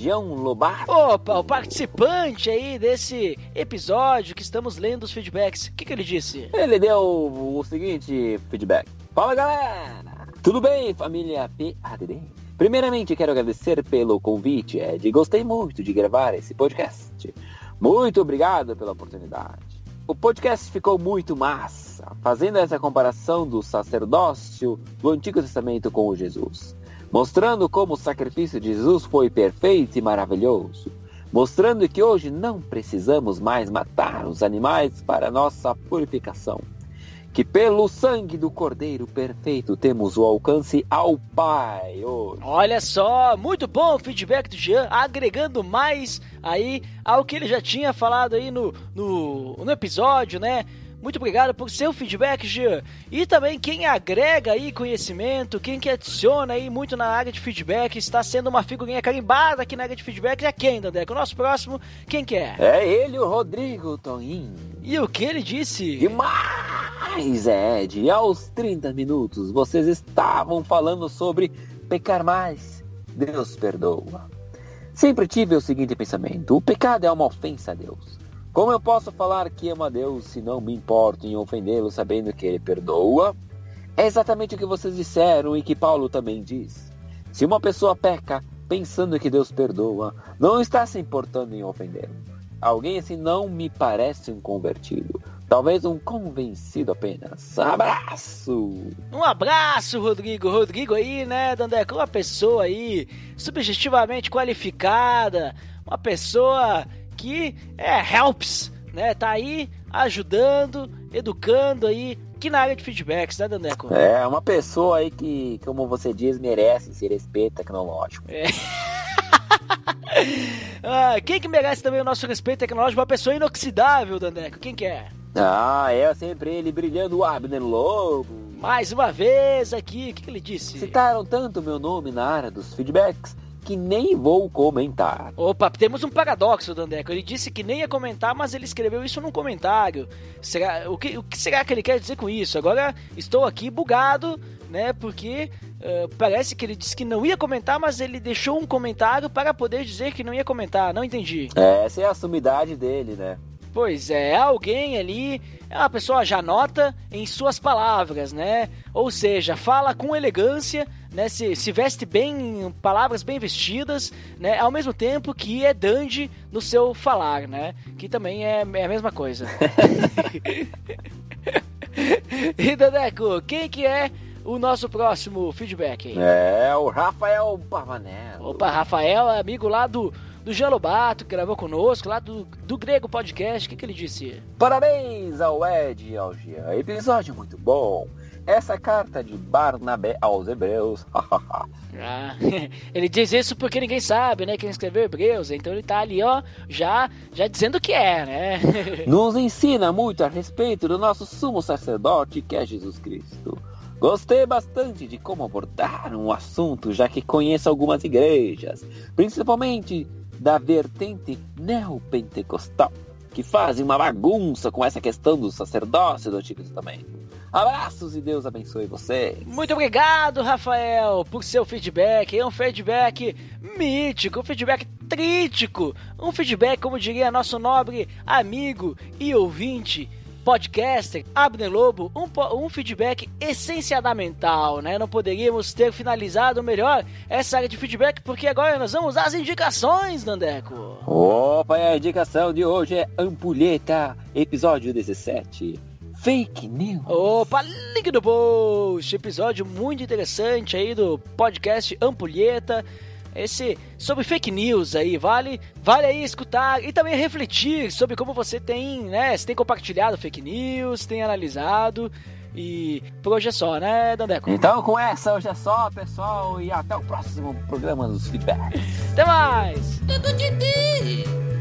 Lobato. Opa, o participante aí desse episódio que estamos lendo os feedbacks. O que, que ele disse? Ele deu o seguinte feedback. Fala galera! Tudo bem, família PADD? Primeiramente, quero agradecer pelo convite, Ed. Gostei muito de gravar esse podcast. Muito obrigado pela oportunidade. O podcast ficou muito massa, fazendo essa comparação do sacerdócio do Antigo Testamento com o Jesus mostrando como o sacrifício de Jesus foi perfeito e maravilhoso, mostrando que hoje não precisamos mais matar os animais para nossa purificação, que pelo sangue do Cordeiro perfeito temos o alcance ao Pai hoje. Olha só, muito bom o feedback do Jean, agregando mais aí ao que ele já tinha falado aí no, no, no episódio, né? Muito obrigado por seu feedback, Jean. E também quem agrega aí conhecimento, quem que adiciona aí muito na área de feedback, está sendo uma figurinha carimbada aqui na área de feedback, é quem, Dandeco? O nosso próximo, quem que é? É ele, o Rodrigo Toninho. E o que ele disse? Demais, Ed. Aos 30 minutos, vocês estavam falando sobre pecar mais. Deus perdoa. Sempre tive o seguinte pensamento: o pecado é uma ofensa a Deus. Como eu posso falar que amo a Deus se não me importo em ofendê-lo sabendo que ele perdoa? É exatamente o que vocês disseram e que Paulo também diz. Se uma pessoa peca pensando que Deus perdoa, não está se importando em ofendê-lo. Alguém assim não me parece um convertido. Talvez um convencido apenas. Abraço! Um abraço, Rodrigo. Rodrigo aí, né, Dandeco? Uma pessoa aí subjetivamente qualificada. Uma pessoa que é helps, né? Tá aí ajudando, educando aí, que na área de feedbacks, né, Dandeco? É, uma pessoa aí que, como você diz, merece ser respeito tecnológico. É. ah, quem que merece também o nosso respeito tecnológico? Uma pessoa inoxidável, Dandeco. Quem que é? Ah, é sempre ele brilhando o Abner Lobo. Mais uma vez aqui, o que, que ele disse? Citaram tanto meu nome na área dos feedbacks que nem vou comentar. Opa, temos um paradoxo, Dandeco. Ele disse que nem ia comentar, mas ele escreveu isso num comentário. Será, o, que, o que será que ele quer dizer com isso? Agora estou aqui bugado, né? Porque uh, parece que ele disse que não ia comentar, mas ele deixou um comentário para poder dizer que não ia comentar. Não entendi. É, essa é a sumidade dele, né? Pois é, alguém ali, é uma pessoa já nota em suas palavras, né? Ou seja, fala com elegância, né? Se, se veste bem, palavras bem vestidas, né? Ao mesmo tempo que é dandy no seu falar, né? Que também é, é a mesma coisa. e Dadeco, quem que é o nosso próximo feedback? É, o Rafael Pavanello. Opa, Rafael, amigo lá do do Jean Lobato, que gravou conosco, lá do, do Grego Podcast. O que, que ele disse? Parabéns ao Ed e ao Jean. Episódio muito bom. Essa carta de Barnabé aos Hebreus. ah, ele diz isso porque ninguém sabe, né? Quem escreveu Hebreus. Então ele tá ali, ó, já, já dizendo que é, né? Nos ensina muito a respeito do nosso sumo sacerdote, que é Jesus Cristo. Gostei bastante de como abordar um assunto, já que conheço algumas igrejas, principalmente da vertente neopentecostal, que fazem uma bagunça com essa questão do sacerdócio do Antigo Testamento. Abraços e Deus abençoe você. Muito obrigado, Rafael, por seu feedback. É um feedback mítico, um feedback trítico, um feedback, como diria nosso nobre amigo e ouvinte, podcaster, Abner Lobo, um, um feedback essencialmental, né? Não poderíamos ter finalizado melhor essa área de feedback, porque agora nós vamos às indicações, Nandeco. Opa, a indicação de hoje é Ampulheta, episódio 17. Fake News. Opa, link no post. Episódio muito interessante aí do podcast Ampulheta esse sobre fake news aí, vale, vale aí escutar e também refletir sobre como você tem, né, se tem compartilhado fake news, tem analisado e por hoje é só, né, Dandeco? Então com essa hoje é só, pessoal, e até o próximo programa dos feedbacks. Até mais. Tudo de Deus.